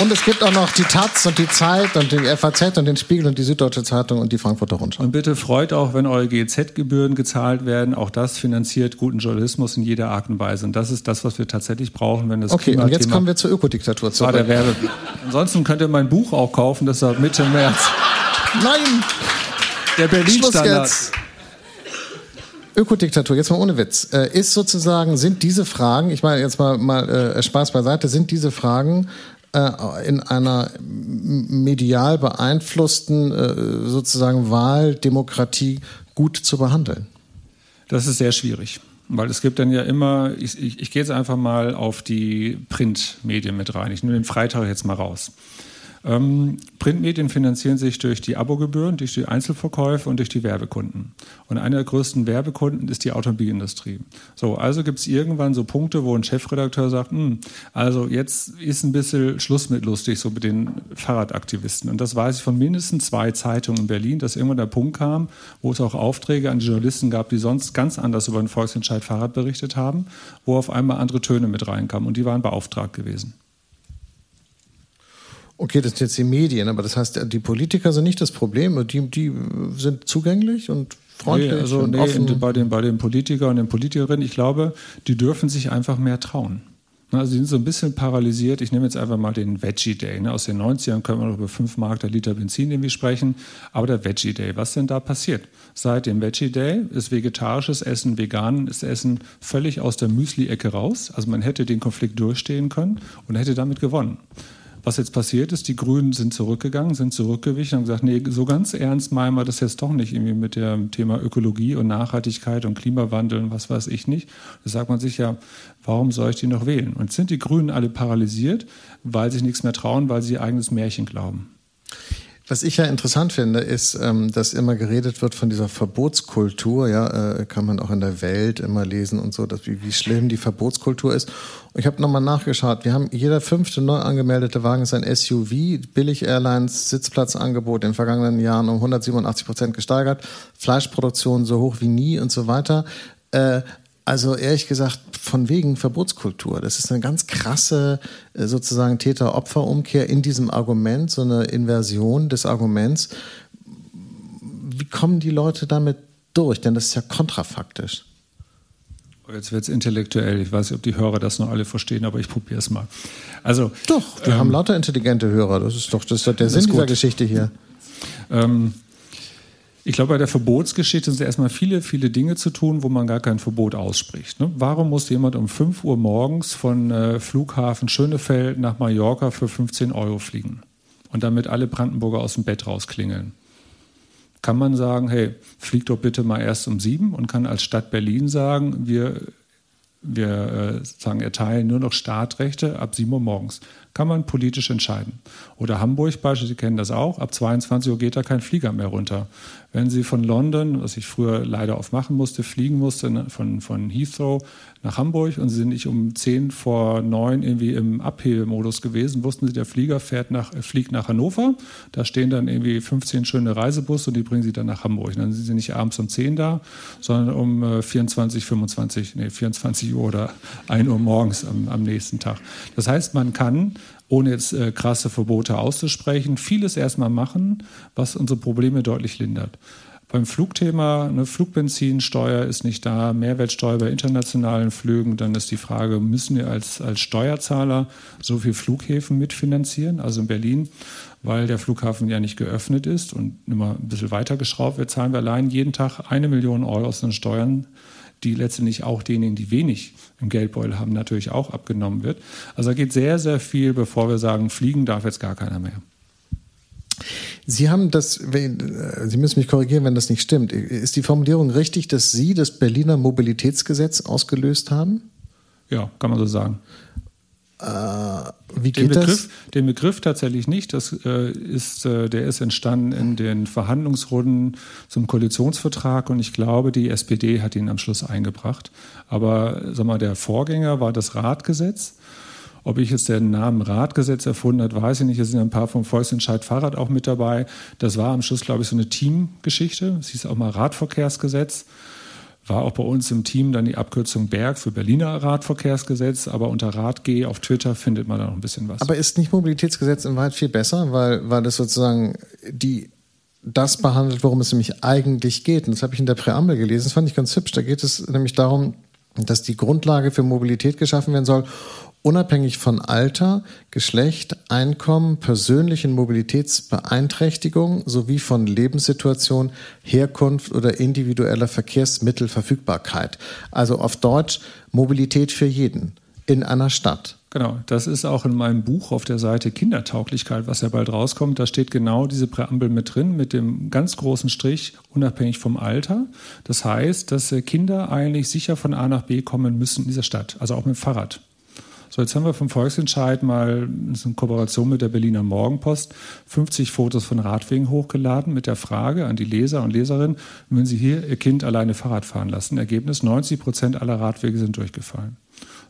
und es gibt auch noch die Taz und die Zeit und die FAZ und den Spiegel und die Süddeutsche Zeitung und die Frankfurter Rundschau. Und bitte freut auch, wenn eure GEZ-Gebühren gezahlt werden. Auch das finanziert guten Journalismus in jeder Art und Weise. Und das ist das, was wir tatsächlich brauchen, wenn das Okay, und jetzt kommen wir zur Ökodiktatur zurück. War der Werbe. Ansonsten könnt ihr mein Buch auch kaufen, das ist Mitte März. Nein! Der Berlin-Standard. Ökodiktatur, jetzt mal ohne Witz, äh, ist sozusagen, sind diese Fragen, ich meine jetzt mal, mal äh, Spaß beiseite, sind diese Fragen in einer medial beeinflussten äh, sozusagen Wahldemokratie gut zu behandeln? Das ist sehr schwierig. Weil es gibt dann ja immer, ich, ich, ich gehe jetzt einfach mal auf die Printmedien mit rein. Ich nehme den Freitag jetzt mal raus. Ähm, Printmedien finanzieren sich durch die Abogebühren, durch die Einzelverkäufe und durch die Werbekunden. Und einer der größten Werbekunden ist die Automobilindustrie. So, also gibt es irgendwann so Punkte, wo ein Chefredakteur sagt, hm, also jetzt ist ein bisschen Schluss mit lustig, so mit den Fahrradaktivisten. Und das weiß ich von mindestens zwei Zeitungen in Berlin, dass irgendwann der Punkt kam, wo es auch Aufträge an die Journalisten gab, die sonst ganz anders über den Volksentscheid Fahrrad berichtet haben, wo auf einmal andere Töne mit reinkamen und die waren beauftragt gewesen. Okay, das sind jetzt die Medien, aber das heißt, die Politiker sind nicht das Problem, die, die sind zugänglich und freundlich nee, also, und nee, offen. Bei den, bei den Politikern und den Politikerinnen, ich glaube, die dürfen sich einfach mehr trauen. Also die sind so ein bisschen paralysiert. Ich nehme jetzt einfach mal den Veggie Day. Ne? Aus den 90ern können wir noch über 5 Mark der Liter Benzin irgendwie sprechen. Aber der Veggie Day, was denn da passiert? Seit dem Veggie Day ist vegetarisches Essen, veganes Essen völlig aus der Müsli-Ecke raus. Also man hätte den Konflikt durchstehen können und hätte damit gewonnen. Was jetzt passiert ist, die Grünen sind zurückgegangen, sind zurückgewichen und gesagt, nee, so ganz ernst meinen wir das jetzt doch nicht irgendwie mit dem Thema Ökologie und Nachhaltigkeit und Klimawandel und was weiß ich nicht. Da sagt man sich ja, warum soll ich die noch wählen? Und sind die Grünen alle paralysiert, weil sie sich nichts mehr trauen, weil sie ihr eigenes Märchen glauben. Was ich ja interessant finde, ist, ähm, dass immer geredet wird von dieser Verbotskultur. Ja, äh, kann man auch in der Welt immer lesen und so, dass, wie, wie schlimm die Verbotskultur ist. Ich habe nochmal nachgeschaut. Wir haben jeder fünfte neu angemeldete Wagen ist ein SUV. Billig Airlines Sitzplatzangebot in den vergangenen Jahren um 187 Prozent gesteigert. Fleischproduktion so hoch wie nie und so weiter. Äh, also ehrlich gesagt, von wegen Verbotskultur. Das ist eine ganz krasse äh, sozusagen Täter-Opfer-Umkehr in diesem Argument, so eine Inversion des Arguments. Wie kommen die Leute damit durch? Denn das ist ja kontrafaktisch. Jetzt wird es intellektuell. Ich weiß nicht, ob die Hörer das noch alle verstehen, aber ich probiere es mal. Also, doch, wir ähm, haben lauter intelligente Hörer. Das ist doch, das ist doch der Sinn dieser Geschichte hier. Ähm, ich glaube, bei der Verbotsgeschichte sind erstmal viele, viele Dinge zu tun, wo man gar kein Verbot ausspricht. Ne? Warum muss jemand um 5 Uhr morgens von äh, Flughafen Schönefeld nach Mallorca für 15 Euro fliegen und damit alle Brandenburger aus dem Bett rausklingeln? Kann man sagen, hey, flieg doch bitte mal erst um sieben und kann als Stadt Berlin sagen, wir, wir äh, sagen, erteilen nur noch Startrechte ab 7 Uhr morgens kann man politisch entscheiden. Oder Hamburg beispielsweise, Sie kennen das auch, ab 22 Uhr geht da kein Flieger mehr runter. Wenn Sie von London, was ich früher leider oft machen musste, fliegen musste, ne, von, von Heathrow nach Hamburg und Sie sind nicht um 10 vor 9 irgendwie im Abhebemodus gewesen, wussten Sie, der Flieger fährt nach, fliegt nach Hannover, da stehen dann irgendwie 15 schöne Reisebusse und die bringen Sie dann nach Hamburg. Und dann sind Sie nicht abends um 10 da, sondern um 24, 25, nee, 24 Uhr oder 1 Uhr morgens am, am nächsten Tag. Das heißt, man kann ohne jetzt äh, krasse Verbote auszusprechen, vieles erstmal machen, was unsere Probleme deutlich lindert. Beim Flugthema, eine Flugbenzinsteuer ist nicht da, Mehrwertsteuer bei internationalen Flügen, dann ist die Frage, müssen wir als, als Steuerzahler so viel Flughäfen mitfinanzieren? Also in Berlin, weil der Flughafen ja nicht geöffnet ist und immer ein bisschen weiter geschraubt wird, zahlen wir allein jeden Tag eine Million Euro aus den Steuern die letztendlich auch denjenigen, die wenig im Geldbeutel haben, natürlich auch abgenommen wird. Also da geht sehr, sehr viel, bevor wir sagen, fliegen darf jetzt gar keiner mehr. Sie haben das, Sie müssen mich korrigieren, wenn das nicht stimmt. Ist die Formulierung richtig, dass Sie das Berliner Mobilitätsgesetz ausgelöst haben? Ja, kann man so sagen. Wie den geht Begriff, das? Den Begriff tatsächlich nicht. Das äh, ist, äh, der ist entstanden in den Verhandlungsrunden zum Koalitionsvertrag und ich glaube, die SPD hat ihn am Schluss eingebracht. Aber sag mal, der Vorgänger war das Radgesetz. Ob ich jetzt den Namen Radgesetz erfunden habe, weiß ich nicht. Es sind ein paar vom Volksentscheid Fahrrad auch mit dabei. Das war am Schluss, glaube ich, so eine Teamgeschichte. Es hieß auch mal Radverkehrsgesetz. War auch bei uns im Team dann die Abkürzung Berg für Berliner Radverkehrsgesetz, aber unter RadG auf Twitter findet man da noch ein bisschen was. Aber ist nicht Mobilitätsgesetz in Wahrheit viel besser, weil, weil das sozusagen die das behandelt, worum es nämlich eigentlich geht. Und das habe ich in der Präambel gelesen, das fand ich ganz hübsch. Da geht es nämlich darum, dass die Grundlage für Mobilität geschaffen werden soll, unabhängig von Alter, Geschlecht, Einkommen, persönlichen Mobilitätsbeeinträchtigung sowie von Lebenssituation, Herkunft oder individueller Verkehrsmittelverfügbarkeit. Also auf Deutsch Mobilität für jeden in einer Stadt. Genau, das ist auch in meinem Buch auf der Seite Kindertauglichkeit, was ja bald rauskommt. Da steht genau diese Präambel mit drin, mit dem ganz großen Strich, unabhängig vom Alter. Das heißt, dass Kinder eigentlich sicher von A nach B kommen müssen in dieser Stadt, also auch mit dem Fahrrad. So, jetzt haben wir vom Volksentscheid mal in Kooperation mit der Berliner Morgenpost 50 Fotos von Radwegen hochgeladen mit der Frage an die Leser und Leserinnen, wenn Sie hier Ihr Kind alleine Fahrrad fahren lassen. Ergebnis, 90 Prozent aller Radwege sind durchgefallen.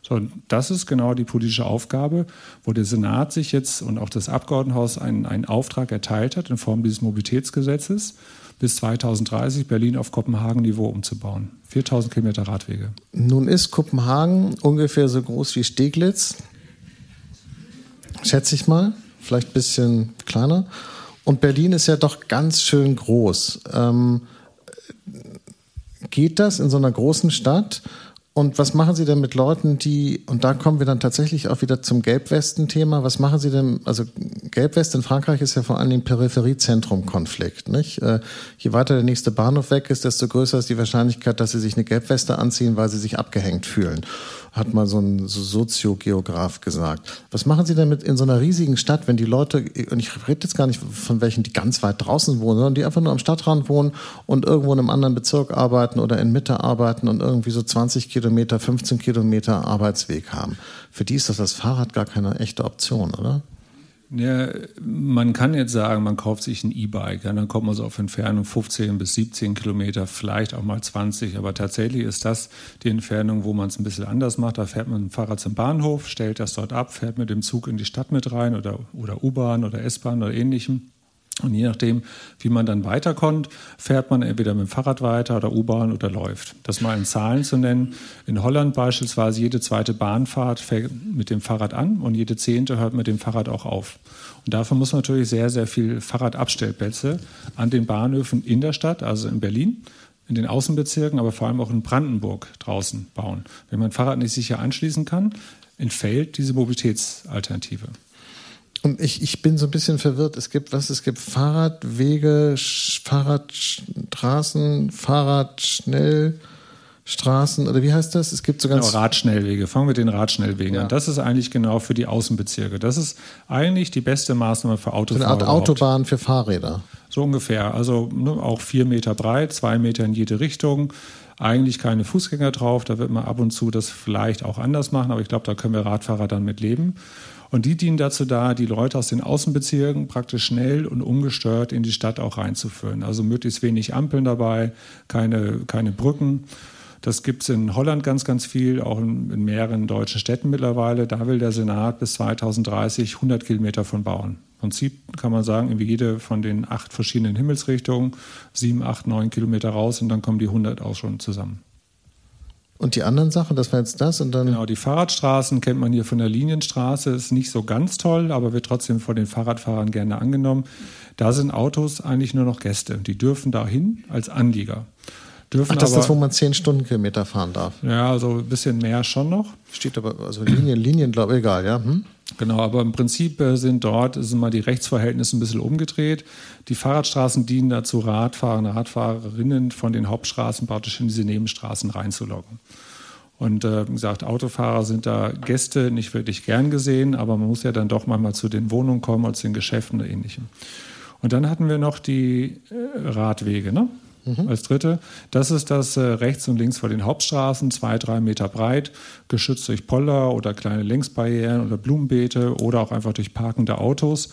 So, das ist genau die politische Aufgabe, wo der Senat sich jetzt und auch das Abgeordnetenhaus einen, einen Auftrag erteilt hat in Form dieses Mobilitätsgesetzes bis 2030 Berlin auf Kopenhagen-Niveau umzubauen. 4000 Kilometer Radwege. Nun ist Kopenhagen ungefähr so groß wie Steglitz, schätze ich mal, vielleicht ein bisschen kleiner. Und Berlin ist ja doch ganz schön groß. Ähm, geht das in so einer großen Stadt? Und was machen Sie denn mit Leuten, die, und da kommen wir dann tatsächlich auch wieder zum Gelbwesten-Thema, was machen Sie denn, also Gelbwest in Frankreich ist ja vor allem Peripherie-Zentrum-Konflikt, nicht? Äh, je weiter der nächste Bahnhof weg ist, desto größer ist die Wahrscheinlichkeit, dass Sie sich eine Gelbweste anziehen, weil Sie sich abgehängt fühlen hat mal so ein Soziogeograf gesagt. Was machen Sie denn mit in so einer riesigen Stadt, wenn die Leute, und ich rede jetzt gar nicht von welchen, die ganz weit draußen wohnen, sondern die einfach nur am Stadtrand wohnen und irgendwo in einem anderen Bezirk arbeiten oder in Mitte arbeiten und irgendwie so 20 Kilometer, 15 Kilometer Arbeitsweg haben. Für die ist das das Fahrrad gar keine echte Option, oder? Ja, man kann jetzt sagen, man kauft sich ein E-Bike, ja, dann kommt man so auf Entfernung 15 bis 17 Kilometer, vielleicht auch mal 20, aber tatsächlich ist das die Entfernung, wo man es ein bisschen anders macht. Da fährt man mit dem Fahrrad zum Bahnhof, stellt das dort ab, fährt mit dem Zug in die Stadt mit rein oder, oder U-Bahn oder S-Bahn oder ähnlichem und je nachdem, wie man dann weiterkommt, fährt man entweder mit dem Fahrrad weiter oder U-Bahn oder läuft. Das mal in Zahlen zu nennen. In Holland beispielsweise jede zweite Bahnfahrt fährt mit dem Fahrrad an und jede zehnte hört mit dem Fahrrad auch auf. Und dafür muss man natürlich sehr, sehr viel Fahrradabstellplätze an den Bahnhöfen in der Stadt, also in Berlin, in den Außenbezirken, aber vor allem auch in Brandenburg draußen bauen. Wenn man Fahrrad nicht sicher anschließen kann, entfällt diese Mobilitätsalternative. Und ich, ich bin so ein bisschen verwirrt. Es gibt was? Es gibt Fahrradwege, Fahrradstraßen, Fahrradschnellstraßen oder wie heißt das? Es gibt so ganz. Genau, Radschnellwege. Fangen wir mit den Radschnellwegen ja. an. Das ist eigentlich genau für die Außenbezirke. Das ist eigentlich die beste Maßnahme für Autofahrer. Eine Art Autobahn für Fahrräder. So ungefähr. Also ne, auch vier Meter breit, zwei Meter in jede Richtung eigentlich keine Fußgänger drauf. Da wird man ab und zu das vielleicht auch anders machen, aber ich glaube, da können wir Radfahrer dann mit leben. Und die dienen dazu da, die Leute aus den Außenbezirken praktisch schnell und ungestört in die Stadt auch reinzuführen. Also möglichst wenig Ampeln dabei, keine, keine Brücken. Das gibt es in Holland ganz, ganz viel, auch in, in, mehreren deutschen Städten mittlerweile. Da will der Senat bis 2030 100 Kilometer von bauen. Im Prinzip kann man sagen, irgendwie jede von den acht verschiedenen Himmelsrichtungen, sieben, acht, neun Kilometer raus und dann kommen die 100 auch schon zusammen. Und die anderen Sachen, das war jetzt das und dann. Genau, die Fahrradstraßen kennt man hier von der Linienstraße, ist nicht so ganz toll, aber wird trotzdem von den Fahrradfahrern gerne angenommen. Da sind Autos eigentlich nur noch Gäste. Die dürfen dahin als Anlieger. Dürfen Ach, das aber, ist das, wo man 10 Stundenkilometer fahren darf. Ja, also ein bisschen mehr schon noch. Steht aber, also Linien, Linien, glaube ich, egal, ja. Hm? Genau, aber im Prinzip sind dort sind mal die Rechtsverhältnisse ein bisschen umgedreht. Die Fahrradstraßen dienen dazu, Radfahrer und Radfahrerinnen von den Hauptstraßen praktisch in diese Nebenstraßen reinzulocken. Und äh, wie gesagt, Autofahrer sind da Gäste nicht wirklich gern gesehen, aber man muss ja dann doch manchmal zu den Wohnungen kommen oder zu den Geschäften oder ähnlichem. Und dann hatten wir noch die äh, Radwege, ne? Mhm. als dritte. Das ist das äh, rechts und links vor den Hauptstraßen, zwei, drei Meter breit, geschützt durch Poller oder kleine Längsbarrieren oder Blumenbeete oder auch einfach durch parkende Autos.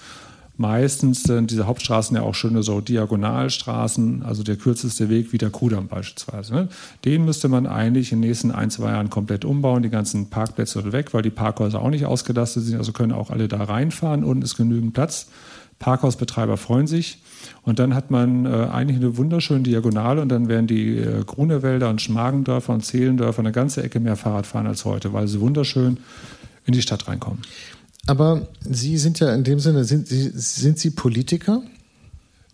Meistens sind diese Hauptstraßen ja auch schöne so Diagonalstraßen, also der kürzeste Weg wie der Kudamm beispielsweise. Ne? Den müsste man eigentlich in den nächsten ein, zwei Jahren komplett umbauen, die ganzen Parkplätze weg, weil die Parkhäuser auch nicht ausgelastet sind, also können auch alle da reinfahren, unten ist genügend Platz. Parkhausbetreiber freuen sich. Und dann hat man äh, eigentlich eine wunderschöne Diagonale und dann werden die äh, Grunewälder und Schmargendörfer und Zehlendörfer eine ganze Ecke mehr Fahrrad fahren als heute, weil sie wunderschön in die Stadt reinkommen. Aber Sie sind ja in dem Sinne, sind sind Sie Politiker?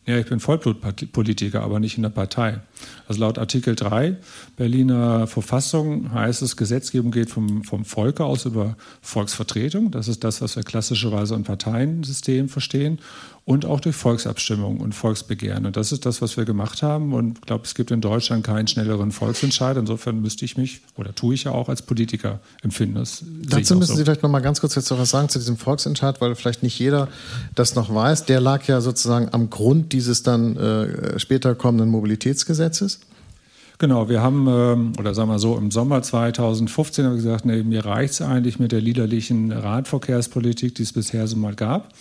Ja, ich bin Vollblutpolitiker, aber nicht in der Partei. Also laut Artikel 3 Berliner Verfassung heißt es, Gesetzgebung geht vom, vom Volke aus über Volksvertretung. Das ist das, was wir klassischerweise ein Parteiensystem verstehen und auch durch Volksabstimmung und Volksbegehren. Und das ist das, was wir gemacht haben. Und ich glaube, es gibt in Deutschland keinen schnelleren Volksentscheid. Insofern müsste ich mich, oder tue ich ja auch als Politiker empfinden. Das Dazu müssen so. Sie vielleicht noch mal ganz kurz jetzt noch was sagen zu diesem Volksentscheid, weil vielleicht nicht jeder das noch weiß. Der lag ja sozusagen am Grund dieses dann äh, später kommenden Mobilitätsgesetzes. Genau, wir haben, ähm, oder sagen wir so, im Sommer 2015 haben wir gesagt, nee, mir reicht es eigentlich mit der liederlichen Radverkehrspolitik, die es bisher so mal gab.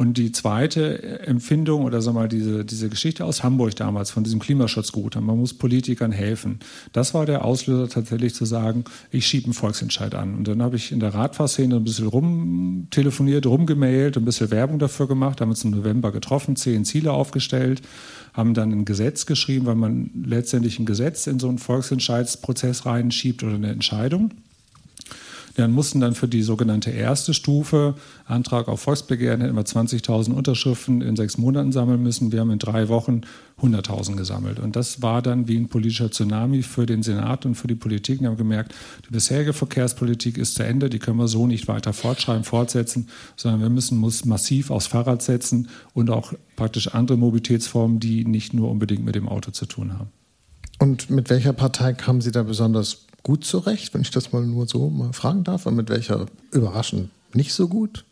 Und die zweite Empfindung oder sag mal diese, diese Geschichte aus Hamburg damals von diesem Klimaschutzgut, man muss Politikern helfen. Das war der Auslöser tatsächlich zu sagen, ich schiebe einen Volksentscheid an. Und dann habe ich in der Radfahrszene ein bisschen rumtelefoniert, rumgemailt, ein bisschen Werbung dafür gemacht, haben uns im November getroffen, zehn Ziele aufgestellt, haben dann ein Gesetz geschrieben, weil man letztendlich ein Gesetz in so einen Volksentscheidsprozess reinschiebt oder eine Entscheidung. Dann mussten dann für die sogenannte erste Stufe, Antrag auf Volksbegehren, hätten wir 20.000 Unterschriften in sechs Monaten sammeln müssen. Wir haben in drei Wochen 100.000 gesammelt. Und das war dann wie ein politischer Tsunami für den Senat und für die Politik. Wir haben gemerkt, die bisherige Verkehrspolitik ist zu Ende, die können wir so nicht weiter fortschreiben, fortsetzen, sondern wir müssen muss massiv aufs Fahrrad setzen und auch praktisch andere Mobilitätsformen, die nicht nur unbedingt mit dem Auto zu tun haben. Und mit welcher Partei kamen Sie da besonders gut zurecht, wenn ich das mal nur so mal fragen darf? Und mit welcher überraschend nicht so gut?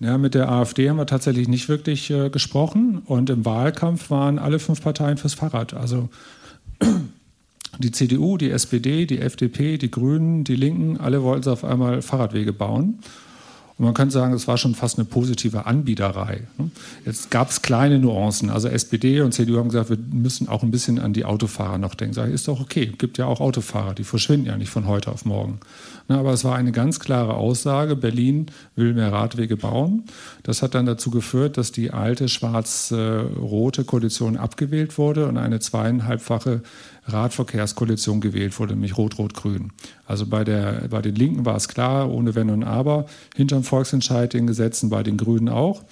Ja, mit der AfD haben wir tatsächlich nicht wirklich äh, gesprochen. Und im Wahlkampf waren alle fünf Parteien fürs Fahrrad. Also [clears throat] die CDU, die SPD, die FDP, die Grünen, die Linken, alle wollten auf einmal Fahrradwege bauen. Und man könnte sagen, es war schon fast eine positive Anbiederei. Ne? Jetzt gab es kleine Nuancen. Also SPD und CDU haben gesagt, wir müssen auch ein bisschen an die Autofahrer noch denken. Sag ich, ist doch okay. Gibt ja auch Autofahrer, die verschwinden ja nicht von heute auf morgen. Aber es war eine ganz klare Aussage. Berlin will mehr Radwege bauen. Das hat dann dazu geführt, dass die alte schwarz-rote Koalition abgewählt wurde und eine zweieinhalbfache Radverkehrskoalition gewählt wurde, nämlich Rot-Rot-Grün. Also bei, der, bei den Linken war es klar, ohne Wenn und Aber, hinterm Volksentscheid den Gesetzen, bei den Grünen auch.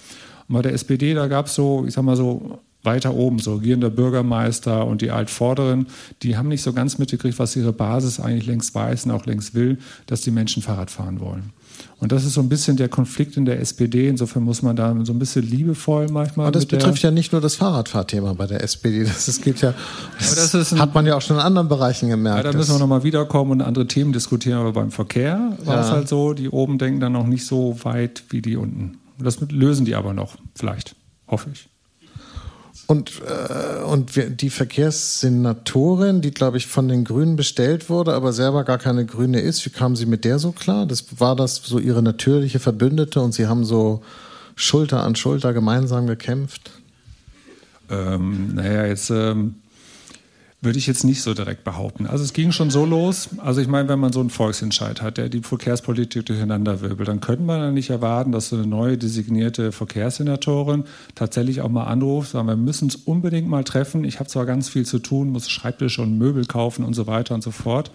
Und bei der SPD, da gab es so, ich sag mal so, weiter oben, so regierender Bürgermeister und die Altvorderen, die haben nicht so ganz mitgekriegt, was ihre Basis eigentlich längst weiß und auch längst will, dass die Menschen Fahrrad fahren wollen. Und das ist so ein bisschen der Konflikt in der SPD. Insofern muss man da so ein bisschen liebevoll manchmal. Aber das betrifft ja nicht nur das Fahrradfahrthema bei der SPD. Das, das geht ja, das, das ein, hat man ja auch schon in anderen Bereichen gemerkt. Ja, da müssen wir nochmal wiederkommen und andere Themen diskutieren. Aber beim Verkehr war ja. es halt so, die oben denken dann noch nicht so weit wie die unten. Das lösen die aber noch, vielleicht, hoffe ich. Und, äh, und wir, die Verkehrssenatorin, die, glaube ich, von den Grünen bestellt wurde, aber selber gar keine Grüne ist, wie kamen Sie mit der so klar? Das, war das so Ihre natürliche Verbündete und Sie haben so Schulter an Schulter gemeinsam gekämpft? Ähm, naja, jetzt ähm, würde ich jetzt nicht so direkt behaupten. Also es ging schon so los. Also ich meine, wenn man so einen Volksentscheid hat, der die Verkehrspolitik durcheinander wirbelt, dann könnte man ja nicht erwarten, dass so eine neue designierte Verkehrssenatorin tatsächlich auch mal anruft, sagen, wir müssen uns unbedingt mal treffen. Ich habe zwar ganz viel zu tun, muss Schreibtische und Möbel kaufen und so weiter und so fort.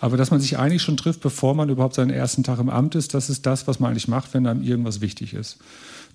Aber dass man sich eigentlich schon trifft, bevor man überhaupt seinen ersten Tag im Amt ist, das ist das, was man eigentlich macht, wenn einem irgendwas wichtig ist.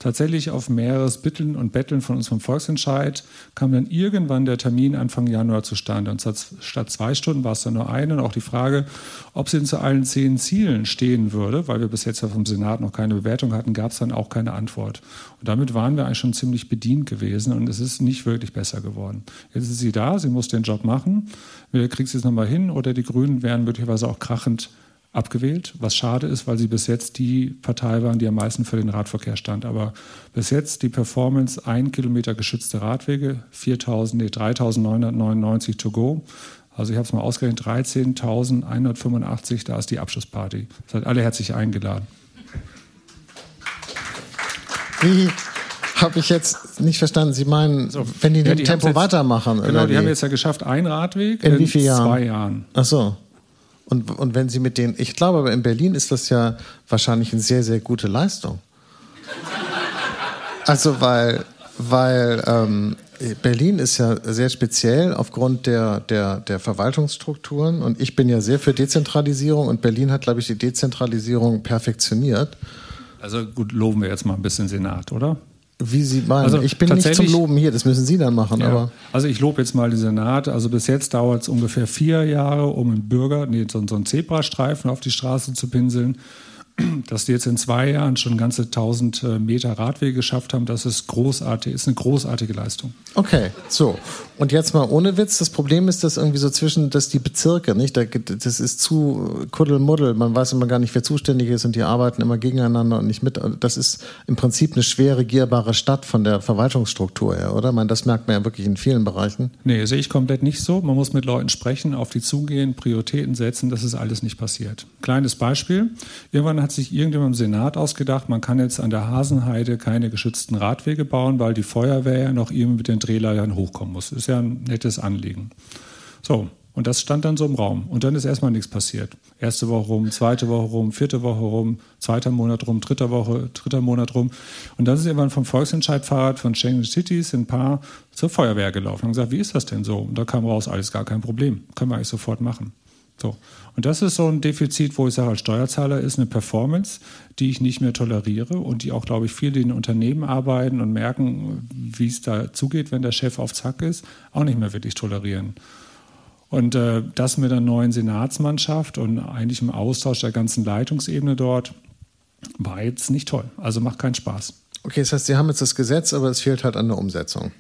Tatsächlich auf mehreres Bitteln und Betteln von uns vom Volksentscheid kam dann irgendwann der Termin Anfang Januar zustande. Und statt zwei Stunden war es dann nur eine. Und auch die Frage, ob sie zu allen zehn Zielen stehen würde, weil wir bis jetzt ja vom Senat noch keine Bewertung hatten, gab es dann auch keine Antwort. Und damit waren wir eigentlich schon ziemlich bedient gewesen und es ist nicht wirklich besser geworden. Jetzt ist sie da, sie muss den Job machen. Wir kriegt sie es nochmal hin oder die Grünen wären möglicherweise auch krachend abgewählt, was schade ist, weil sie bis jetzt die Partei waren, die am meisten für den Radverkehr stand. Aber bis jetzt die Performance, ein Kilometer geschützte Radwege, 4.000, nee, 3.999 to go. Also ich habe es mal ausgerechnet, 13.185, da ist die Abschlussparty. Seid alle herzlich eingeladen. Wie habe ich jetzt nicht verstanden? Sie meinen, so, wenn die ja, dem Tempo jetzt, weitermachen? Genau, die haben jetzt ja geschafft, ein Radweg in, in wie zwei Jahren. Ach so. Und, und wenn Sie mit denen, ich glaube aber in Berlin ist das ja wahrscheinlich eine sehr, sehr gute Leistung. Also weil, weil ähm, Berlin ist ja sehr speziell aufgrund der, der, der Verwaltungsstrukturen und ich bin ja sehr für Dezentralisierung und Berlin hat, glaube ich, die Dezentralisierung perfektioniert. Also gut, loben wir jetzt mal ein bisschen Senat, oder? Wie Sie meinen. Also ich bin nicht zum Loben hier, das müssen Sie dann machen. Ja. Aber also ich lobe jetzt mal die Senat. Also bis jetzt dauert es ungefähr vier Jahre, um einen Bürger, nee, so, so einen Zebrastreifen auf die Straße zu pinseln [clears throat] dass die jetzt in zwei Jahren schon ganze 1000 äh, Meter Radwege geschafft haben, das ist großartig, ist eine großartige Leistung. Okay, so. Und jetzt mal ohne Witz, das Problem ist, dass irgendwie so zwischen, dass die Bezirke, nicht, das ist zu kuddelmuddel, man weiß immer gar nicht, wer zuständig ist und die arbeiten immer gegeneinander und nicht mit. Das ist im Prinzip eine schwer regierbare Stadt von der Verwaltungsstruktur her, oder? Ich das merkt man ja wirklich in vielen Bereichen. Nee, sehe ich komplett nicht so. Man muss mit Leuten sprechen, auf die zugehen, Prioritäten setzen, das ist alles nicht passiert. Kleines Beispiel. Irgendwann hat sich irgendjemand im Senat ausgedacht, man kann jetzt an der Hasenheide keine geschützten Radwege bauen, weil die Feuerwehr ja noch irgendwie mit den Drehleitern hochkommen muss. Ist ja ein nettes Anliegen. So, und das stand dann so im Raum. Und dann ist erstmal nichts passiert. Erste Woche rum, zweite Woche rum, vierte Woche rum, zweiter Monat rum, dritter Woche, dritter Monat rum. Und dann sind irgendwann vom Volksentscheidfahrrad von Schengen Cities ein paar zur Feuerwehr gelaufen und gesagt, wie ist das denn so? Und da kam raus, alles gar kein Problem. Können wir eigentlich sofort machen. So. Und das ist so ein Defizit, wo ich sage, als Steuerzahler ist eine Performance, die ich nicht mehr toleriere und die auch, glaube ich, viele, die in Unternehmen arbeiten und merken, wie es da zugeht, wenn der Chef auf Zack ist, auch nicht mehr wirklich tolerieren. Und äh, das mit einer neuen Senatsmannschaft und eigentlich im Austausch der ganzen Leitungsebene dort war jetzt nicht toll. Also macht keinen Spaß. Okay, das heißt, Sie haben jetzt das Gesetz, aber es fehlt halt an der Umsetzung.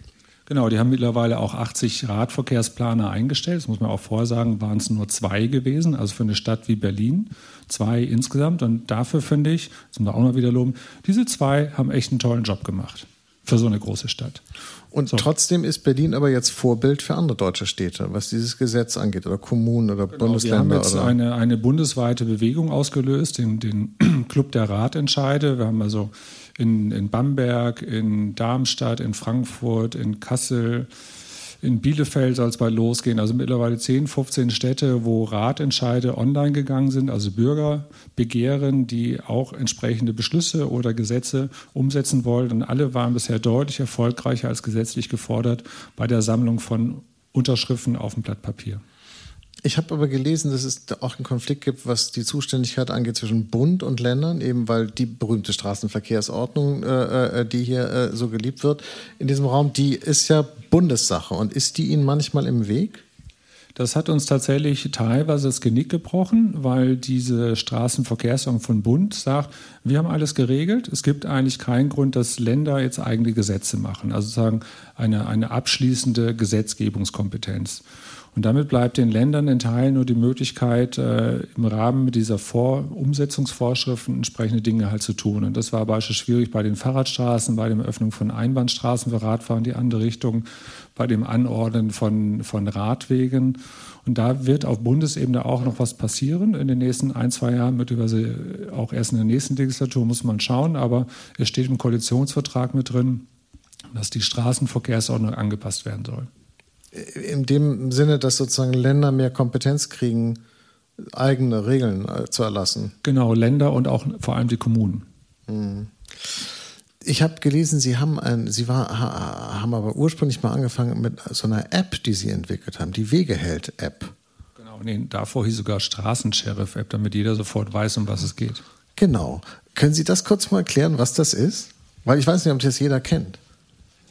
Genau, die haben mittlerweile auch 80 Radverkehrsplaner eingestellt. Das muss man auch vorsagen, waren es nur zwei gewesen, also für eine Stadt wie Berlin. Zwei insgesamt. Und dafür finde ich, das muss man auch mal wieder loben, diese zwei haben echt einen tollen Job gemacht für so eine große Stadt. Und so. trotzdem ist Berlin aber jetzt Vorbild für andere deutsche Städte, was dieses Gesetz angeht, oder Kommunen oder genau, Bundesländer. Wir haben jetzt eine, eine bundesweite Bewegung ausgelöst, den, den [clears throat] Club der Ratentscheide. Wir haben also in, in Bamberg, in Darmstadt, in Frankfurt, in Kassel, in Bielefeld soll es bald losgehen. Also mittlerweile 10, 15 Städte, wo Ratentscheide online gegangen sind, also Bürgerbegehren, die auch entsprechende Beschlüsse oder Gesetze umsetzen wollen. Und alle waren bisher deutlich erfolgreicher als gesetzlich gefordert bei der Sammlung von Unterschriften auf dem Blatt Papier. Ich habe aber gelesen, dass es auch einen Konflikt gibt, was die Zuständigkeit angeht zwischen Bund und Ländern, eben weil die berühmte Straßenverkehrsordnung, äh, äh, die hier äh, so geliebt wird, in diesem Raum, die ist ja Bundessache. Und ist die Ihnen manchmal im Weg? Das hat uns tatsächlich teilweise das Genick gebrochen, weil diese Straßenverkehrsordnung von Bund sagt, wir haben alles geregelt. Es gibt eigentlich keinen Grund, dass Länder jetzt eigene Gesetze machen. Also sagen eine, eine abschließende Gesetzgebungskompetenz. Und damit bleibt den Ländern in Teilen nur die Möglichkeit, äh, im Rahmen dieser Vor Umsetzungsvorschriften entsprechende Dinge halt zu tun. Und das war beispielsweise schwierig bei den Fahrradstraßen, bei der Öffnung von Einbahnstraßen für Radfahren in die andere Richtung, bei dem Anordnen von, von Radwegen. Und da wird auf Bundesebene auch noch was passieren in den nächsten ein, zwei Jahren, möglicherweise auch erst in der nächsten Legislatur, muss man schauen. Aber es steht im Koalitionsvertrag mit drin, dass die Straßenverkehrsordnung angepasst werden soll in dem Sinne, dass sozusagen Länder mehr Kompetenz kriegen, eigene Regeln äh, zu erlassen. Genau, Länder und auch vor allem die Kommunen. Hm. Ich habe gelesen, Sie haben ein, Sie war, haben aber ursprünglich mal angefangen mit so einer App, die Sie entwickelt haben, die Wegeheld-App. Genau, nee, davor hieß sogar Straßensheriff-App, damit jeder sofort weiß, um was es geht. Genau. Können Sie das kurz mal erklären, was das ist? Weil ich weiß nicht, ob das jeder kennt.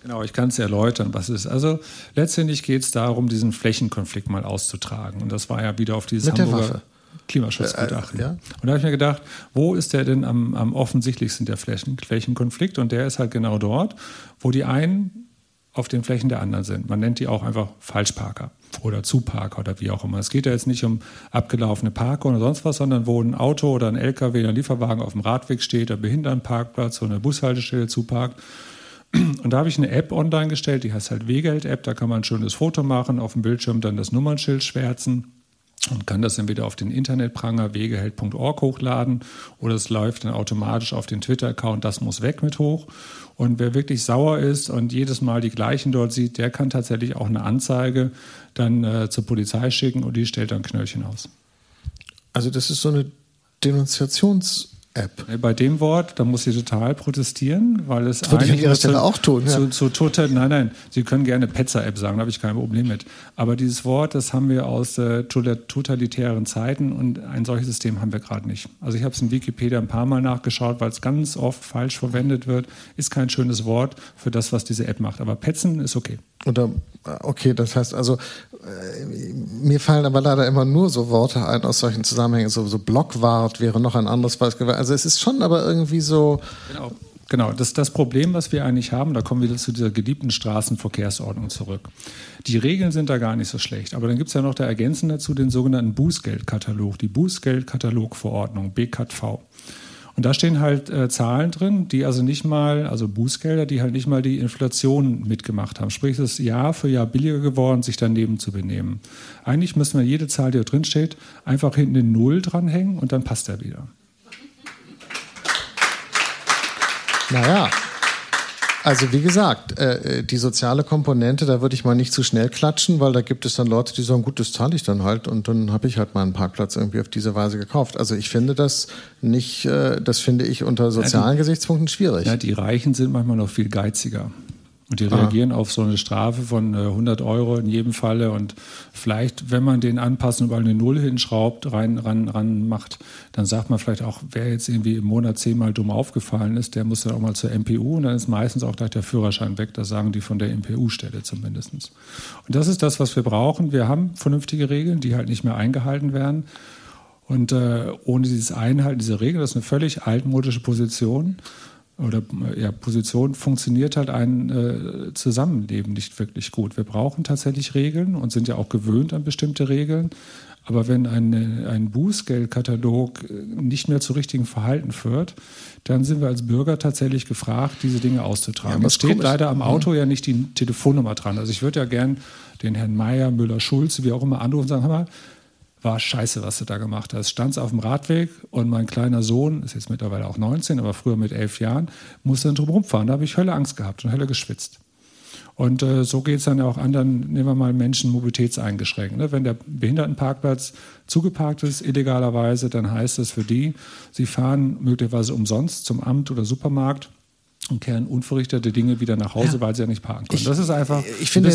Genau, ich kann es erläutern, was es ist. Also letztendlich geht es darum, diesen Flächenkonflikt mal auszutragen. Und das war ja wieder auf dieses Mit Hamburger Klimaschutzgutachten. Äh, äh, ja. Und da habe ich mir gedacht, wo ist der denn am, am offensichtlichsten der Flächen, Flächenkonflikt? Und der ist halt genau dort, wo die einen auf den Flächen der anderen sind. Man nennt die auch einfach Falschparker oder Zuparker oder wie auch immer. Es geht ja jetzt nicht um abgelaufene Parker oder sonst was, sondern wo ein Auto oder ein LKW oder ein Lieferwagen auf dem Radweg steht, der Behindertenparkplatz oder eine Bushaltestelle zuparkt. Und da habe ich eine App online gestellt, die heißt halt Wegeld-App. Da kann man ein schönes Foto machen, auf dem Bildschirm dann das Nummernschild schwärzen und kann das entweder auf den Internetpranger wegeheld.org hochladen oder es läuft dann automatisch auf den Twitter-Account, das muss weg mit hoch. Und wer wirklich sauer ist und jedes Mal die gleichen dort sieht, der kann tatsächlich auch eine Anzeige dann äh, zur Polizei schicken und die stellt dann Knöllchen aus. Also das ist so eine Denunziations- App. Bei dem Wort, da muss sie total protestieren, weil es das würde ich an Ihrer Stelle auch tun. Zu, ja. zu, total, nein, nein, Sie können gerne Petzer-App sagen, da habe ich kein Problem mit. Aber dieses Wort, das haben wir aus äh, totalitären Zeiten und ein solches System haben wir gerade nicht. Also ich habe es in Wikipedia ein paar Mal nachgeschaut, weil es ganz oft falsch verwendet wird. Ist kein schönes Wort für das, was diese App macht. Aber Petzen ist okay. Oder okay, das heißt also, äh, mir fallen aber leider immer nur so Worte ein aus solchen Zusammenhängen. So, so Blockwart wäre noch ein anderes Beispiel. Also es ist schon aber irgendwie so. Genau. Genau, das das Problem, was wir eigentlich haben, da kommen wir zu dieser geliebten Straßenverkehrsordnung zurück. Die Regeln sind da gar nicht so schlecht, aber dann gibt es ja noch da ergänzend dazu den sogenannten Bußgeldkatalog, die Bußgeldkatalogverordnung, BKV. Und da stehen halt äh, Zahlen drin, die also nicht mal, also Bußgelder, die halt nicht mal die Inflation mitgemacht haben. Sprich, es ist Jahr für Jahr billiger geworden, sich daneben zu benehmen. Eigentlich müssen wir jede Zahl, die da drin steht, einfach hinten in Null dranhängen und dann passt er wieder. Naja, also wie gesagt, äh, äh, die soziale Komponente, da würde ich mal nicht zu schnell klatschen, weil da gibt es dann Leute, die sagen, gut, das zahle ich dann halt und dann habe ich halt meinen Parkplatz irgendwie auf diese Weise gekauft. Also ich finde das nicht, äh, das finde ich unter sozialen ja, die, Gesichtspunkten schwierig. Ja, die Reichen sind manchmal noch viel geiziger. Und die reagieren ah. auf so eine Strafe von 100 Euro in jedem Falle. Und vielleicht, wenn man den anpassen und eine Null hinschraubt, rein, ran, ran macht, dann sagt man vielleicht auch, wer jetzt irgendwie im Monat zehnmal dumm aufgefallen ist, der muss dann auch mal zur MPU und dann ist meistens auch gleich der Führerschein weg. Das sagen die von der MPU-Stelle zumindest. Und das ist das, was wir brauchen. Wir haben vernünftige Regeln, die halt nicht mehr eingehalten werden. Und äh, ohne dieses Einhalten dieser Regel, das ist eine völlig altmodische Position oder ja, Position funktioniert halt ein äh, Zusammenleben nicht wirklich gut. Wir brauchen tatsächlich Regeln und sind ja auch gewöhnt an bestimmte Regeln. Aber wenn eine, ein Bußgeldkatalog äh, nicht mehr zu richtigen Verhalten führt, dann sind wir als Bürger tatsächlich gefragt, diese Dinge auszutragen. Ja, es steht komisch. leider am mhm. Auto ja nicht die Telefonnummer dran. Also ich würde ja gern den Herrn Meier, Müller, Schulze, wie auch immer anrufen und sagen, hör mal, war scheiße, was du da gemacht hast. Stand auf dem Radweg und mein kleiner Sohn, ist jetzt mittlerweile auch 19, aber früher mit elf Jahren, musste dann drum rumfahren. Da habe ich Hölle Angst gehabt und Hölle geschwitzt. Und äh, so geht es dann auch anderen, nehmen wir mal Menschen mobilitätseingeschränkt. Ne? Wenn der Behindertenparkplatz zugeparkt ist, illegalerweise, dann heißt das für die, sie fahren möglicherweise umsonst zum Amt oder Supermarkt und kehren unverrichtete Dinge wieder nach Hause, ja. weil sie ja nicht parken können. Ich, das ist einfach. Ich finde,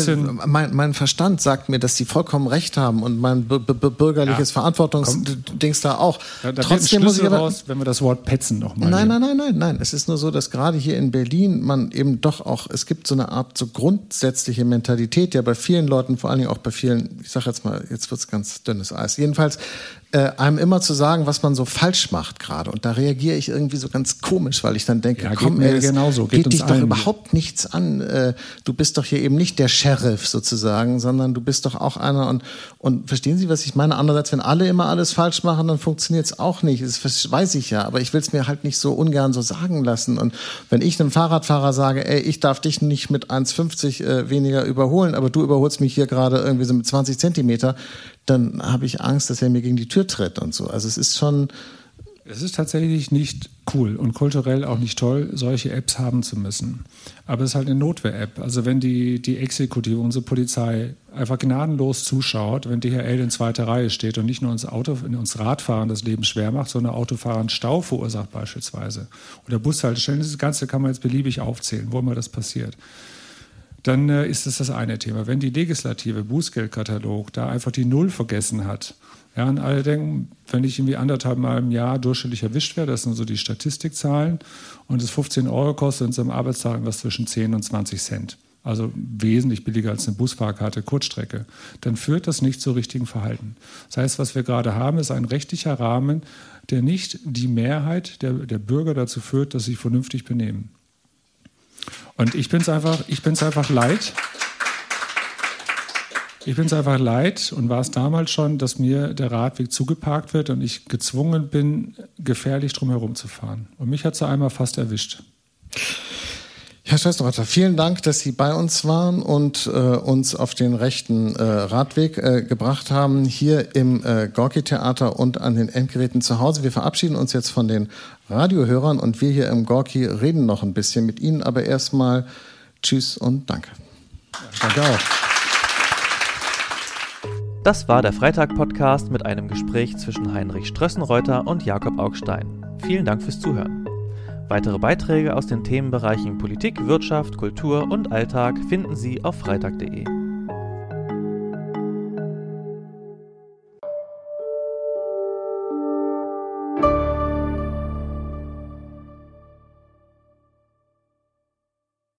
mein, mein, Verstand sagt mir, dass sie vollkommen recht haben und mein bürgerliches ja. Verantwortungsdings da auch. Da, da Trotzdem muss ich aber, raus, wenn wir das Wort petzen nochmal. Nein, nein, nein, nein, nein. Es ist nur so, dass gerade hier in Berlin man eben doch auch, es gibt so eine Art so grundsätzliche Mentalität, ja bei vielen Leuten, vor allen Dingen auch bei vielen, ich sage jetzt mal, jetzt wird es ganz dünnes Eis. Jedenfalls äh, einem immer zu sagen, was man so falsch macht gerade. Und da reagiere ich irgendwie so ganz komisch, weil ich dann denke, ja, komm, ey, genauso. geht, geht dich doch überhaupt nichts an. Äh, du bist doch hier eben nicht der Sheriff sozusagen, sondern du bist doch auch einer. Und, und verstehen Sie, was ich meine? Andererseits, wenn alle immer alles falsch machen, dann funktioniert es auch nicht. Das weiß ich ja, aber ich will es mir halt nicht so ungern so sagen lassen. Und wenn ich einem Fahrradfahrer sage, ey, ich darf dich nicht mit 1,50 äh, weniger überholen, aber du überholst mich hier gerade irgendwie so mit 20 Zentimeter, dann habe ich Angst, dass er mir gegen die Tür tritt und so. Also es ist schon. Es ist tatsächlich nicht cool und kulturell auch nicht toll, solche Apps haben zu müssen. Aber es ist halt eine Notwehr-App. Also wenn die, die Exekutive, unsere Polizei, einfach gnadenlos zuschaut, wenn DHL in zweiter Reihe steht und nicht nur uns, Auto, uns Radfahren das Leben schwer macht, sondern Autofahrern Stau verursacht beispielsweise. Oder Bushaltestellen, das Ganze kann man jetzt beliebig aufzählen, wo immer das passiert dann äh, ist das das eine Thema. Wenn die Legislative Bußgeldkatalog da einfach die Null vergessen hat, ja, und alle denken, wenn ich irgendwie anderthalb Mal im Jahr durchschnittlich erwischt werde, das sind so die Statistikzahlen, und es 15 Euro kostet, sind es am Arbeitstag was zwischen 10 und 20 Cent. Also wesentlich billiger als eine Busfahrkarte Kurzstrecke. Dann führt das nicht zu richtigen Verhalten. Das heißt, was wir gerade haben, ist ein rechtlicher Rahmen, der nicht die Mehrheit der, der Bürger dazu führt, dass sie sich vernünftig benehmen. Und ich bin es einfach, einfach leid. Ich bin es einfach leid und war es damals schon, dass mir der Radweg zugeparkt wird und ich gezwungen bin, gefährlich drumherum zu fahren. Und mich hat es einmal fast erwischt. Herr Schwesterrotter, vielen Dank, dass Sie bei uns waren und äh, uns auf den rechten äh, Radweg äh, gebracht haben, hier im äh, Gorki-Theater und an den Endgeräten zu Hause. Wir verabschieden uns jetzt von den Radiohörern und wir hier im Gorki reden noch ein bisschen mit Ihnen, aber erstmal Tschüss und Danke. danke auch. Das war der Freitag-Podcast mit einem Gespräch zwischen Heinrich Strössenreuter und Jakob Augstein. Vielen Dank fürs Zuhören. Weitere Beiträge aus den Themenbereichen Politik, Wirtschaft, Kultur und Alltag finden Sie auf freitag.de.